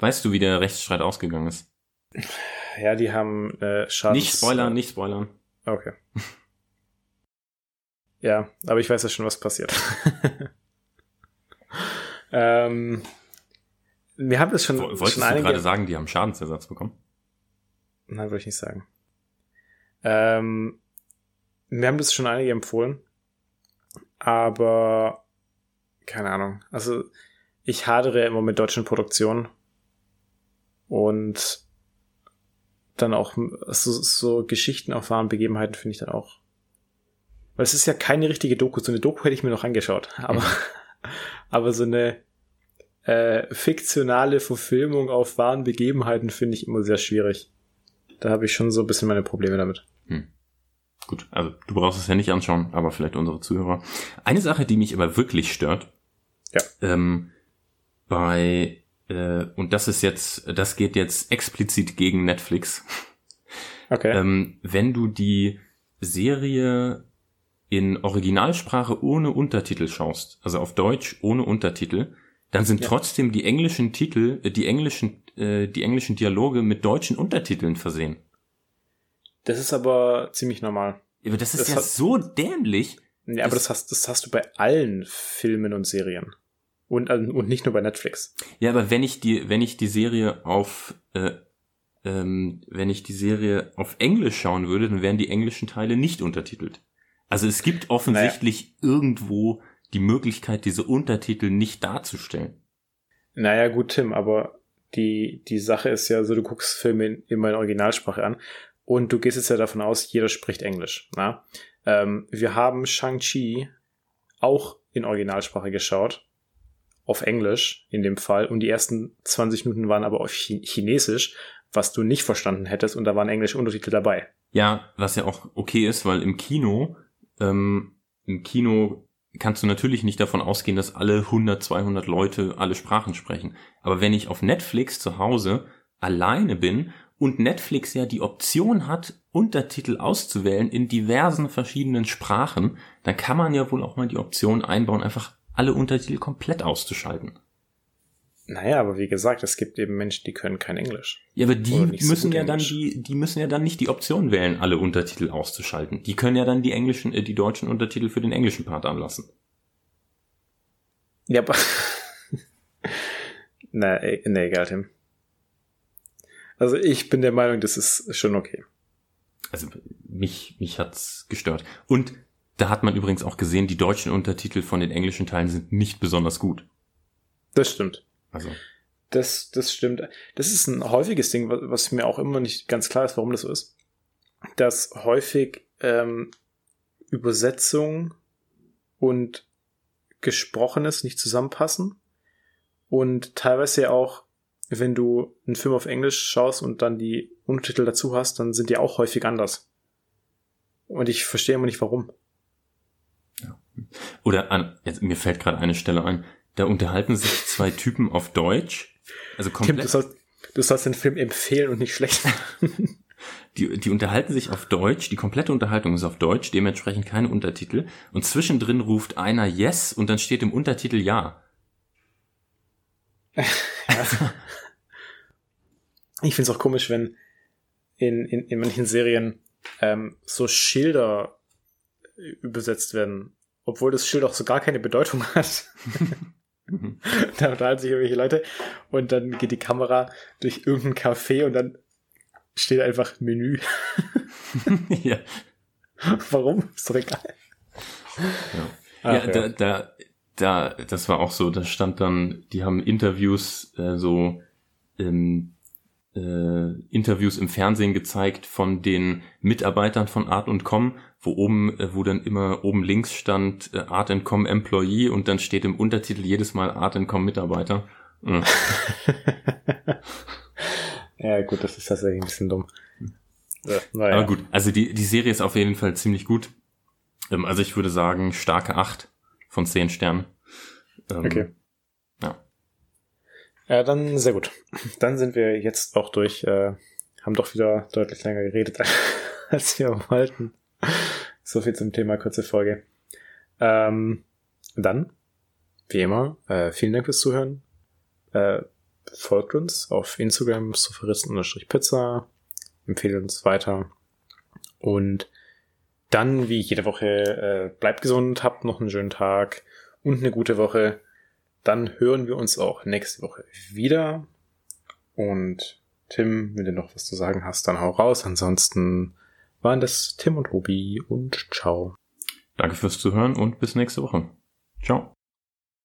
weißt du, wie der Rechtsstreit ausgegangen ist? Ja, die haben äh, Schadens... Nicht spoilern, nicht spoilern. Okay. *laughs* ja, aber ich weiß ja schon, was passiert. *laughs* ähm, wir haben das schon. Wolltest schon du einige... gerade sagen, die haben Schadensersatz bekommen? Nein, würde ich nicht sagen. Ähm, wir haben das schon einige empfohlen. Aber keine Ahnung. Also ich hadere immer mit deutschen Produktionen. Und dann auch so, so Geschichten auf wahren Begebenheiten finde ich dann auch. Weil es ist ja keine richtige Doku. So eine Doku hätte ich mir noch angeschaut. Aber, mhm. *laughs* aber so eine äh, fiktionale Verfilmung auf wahren Begebenheiten finde ich immer sehr schwierig. Da habe ich schon so ein bisschen meine Probleme damit. Hm. Gut, also du brauchst es ja nicht anschauen, aber vielleicht unsere Zuhörer. Eine Sache, die mich aber wirklich stört, ja. ähm, bei äh, und das ist jetzt, das geht jetzt explizit gegen Netflix. Okay. ähm, wenn du die Serie in Originalsprache ohne Untertitel schaust, also auf Deutsch ohne Untertitel, dann sind ja. trotzdem die englischen Titel, äh, die englischen, äh, die englischen Dialoge mit deutschen Untertiteln versehen. Das ist aber ziemlich normal. Aber das ist das ja hat, so dämlich. Ja, aber das hast, das hast du bei allen Filmen und Serien. Und, äh, und nicht nur bei Netflix. Ja, aber wenn ich die, wenn ich die Serie auf, äh, ähm, wenn ich die Serie auf Englisch schauen würde, dann wären die englischen Teile nicht untertitelt. Also es gibt offensichtlich naja. irgendwo die Möglichkeit, diese Untertitel nicht darzustellen. Naja, gut, Tim, aber die, die Sache ist ja so, du guckst Filme in, immer in Originalsprache an und du gehst jetzt ja davon aus, jeder spricht Englisch. Na? Ähm, wir haben Shang-Chi auch in Originalsprache geschaut. Auf Englisch in dem Fall. Und die ersten 20 Minuten waren aber auf Chinesisch, was du nicht verstanden hättest. Und da waren englische Untertitel dabei. Ja, was ja auch okay ist, weil im Kino, ähm, im Kino kannst du natürlich nicht davon ausgehen, dass alle 100, 200 Leute alle Sprachen sprechen. Aber wenn ich auf Netflix zu Hause alleine bin und Netflix ja die Option hat, Untertitel auszuwählen in diversen verschiedenen Sprachen, dann kann man ja wohl auch mal die Option einbauen, einfach alle Untertitel komplett auszuschalten. Naja, aber wie gesagt, es gibt eben Menschen, die können kein Englisch. Ja, aber die müssen so ja Englisch. dann die, die müssen ja dann nicht die Option wählen, alle Untertitel auszuschalten. Die können ja dann die englischen, äh, die deutschen Untertitel für den englischen Part anlassen. Ja, aber. *laughs* Na, nee, egal, Tim. Also ich bin der Meinung, das ist schon okay. Also mich, mich hat's gestört. Und da hat man übrigens auch gesehen, die deutschen Untertitel von den englischen Teilen sind nicht besonders gut. Das stimmt. Also. Das, das stimmt. Das ist ein häufiges Ding, was mir auch immer nicht ganz klar ist, warum das so ist. Dass häufig ähm, Übersetzung und Gesprochenes nicht zusammenpassen. Und teilweise ja auch, wenn du einen Film auf Englisch schaust und dann die Untertitel dazu hast, dann sind die auch häufig anders. Und ich verstehe immer nicht, warum. Ja. Oder an, jetzt, mir fällt gerade eine Stelle ein, da unterhalten sich zwei Typen auf Deutsch. Also komplett. Tim, du sollst, du sollst den Film empfehlen und nicht schlecht. *laughs* die, die unterhalten sich auf Deutsch, die komplette Unterhaltung ist auf Deutsch, dementsprechend keine Untertitel. Und zwischendrin ruft einer Yes und dann steht im Untertitel Ja. *laughs* ich finde es auch komisch, wenn in, in, in manchen Serien ähm, so Schilder übersetzt werden, obwohl das Schild auch so gar keine Bedeutung hat. *laughs* da unterhalten sich irgendwelche Leute und dann geht die Kamera durch irgendein Café und dann steht einfach Menü. *laughs* ja. Warum? Ist doch egal. Ja, Ach, ja, ja, Da, da, da, das war auch so, da stand dann, die haben Interviews äh, so ähm, äh, Interviews im Fernsehen gezeigt von den Mitarbeitern von Art und Com, wo oben, äh, wo dann immer oben links stand äh, Art and Com Employee und dann steht im Untertitel jedes Mal Art and Com Mitarbeiter. Ja. *laughs* ja, gut, das ist tatsächlich ein bisschen dumm. Ja, naja. Aber gut, also die, die Serie ist auf jeden Fall ziemlich gut. Ähm, also ich würde sagen, starke acht von zehn Sternen. Ähm, okay. Ja, dann sehr gut. Dann sind wir jetzt auch durch, äh, haben doch wieder deutlich länger geredet, *laughs* als wir wollten. So viel zum Thema kurze Folge. Ähm, dann, wie immer, äh, vielen Dank fürs Zuhören. Äh, folgt uns auf Instagram, sofaristen-pizza, empfehlt uns weiter. Und dann, wie jede Woche, äh, bleibt gesund, habt noch einen schönen Tag und eine gute Woche dann hören wir uns auch nächste Woche wieder. Und Tim, wenn du noch was zu sagen hast, dann hau raus. Ansonsten waren das Tim und Ruby und ciao. Danke fürs Zuhören und bis nächste Woche. Ciao.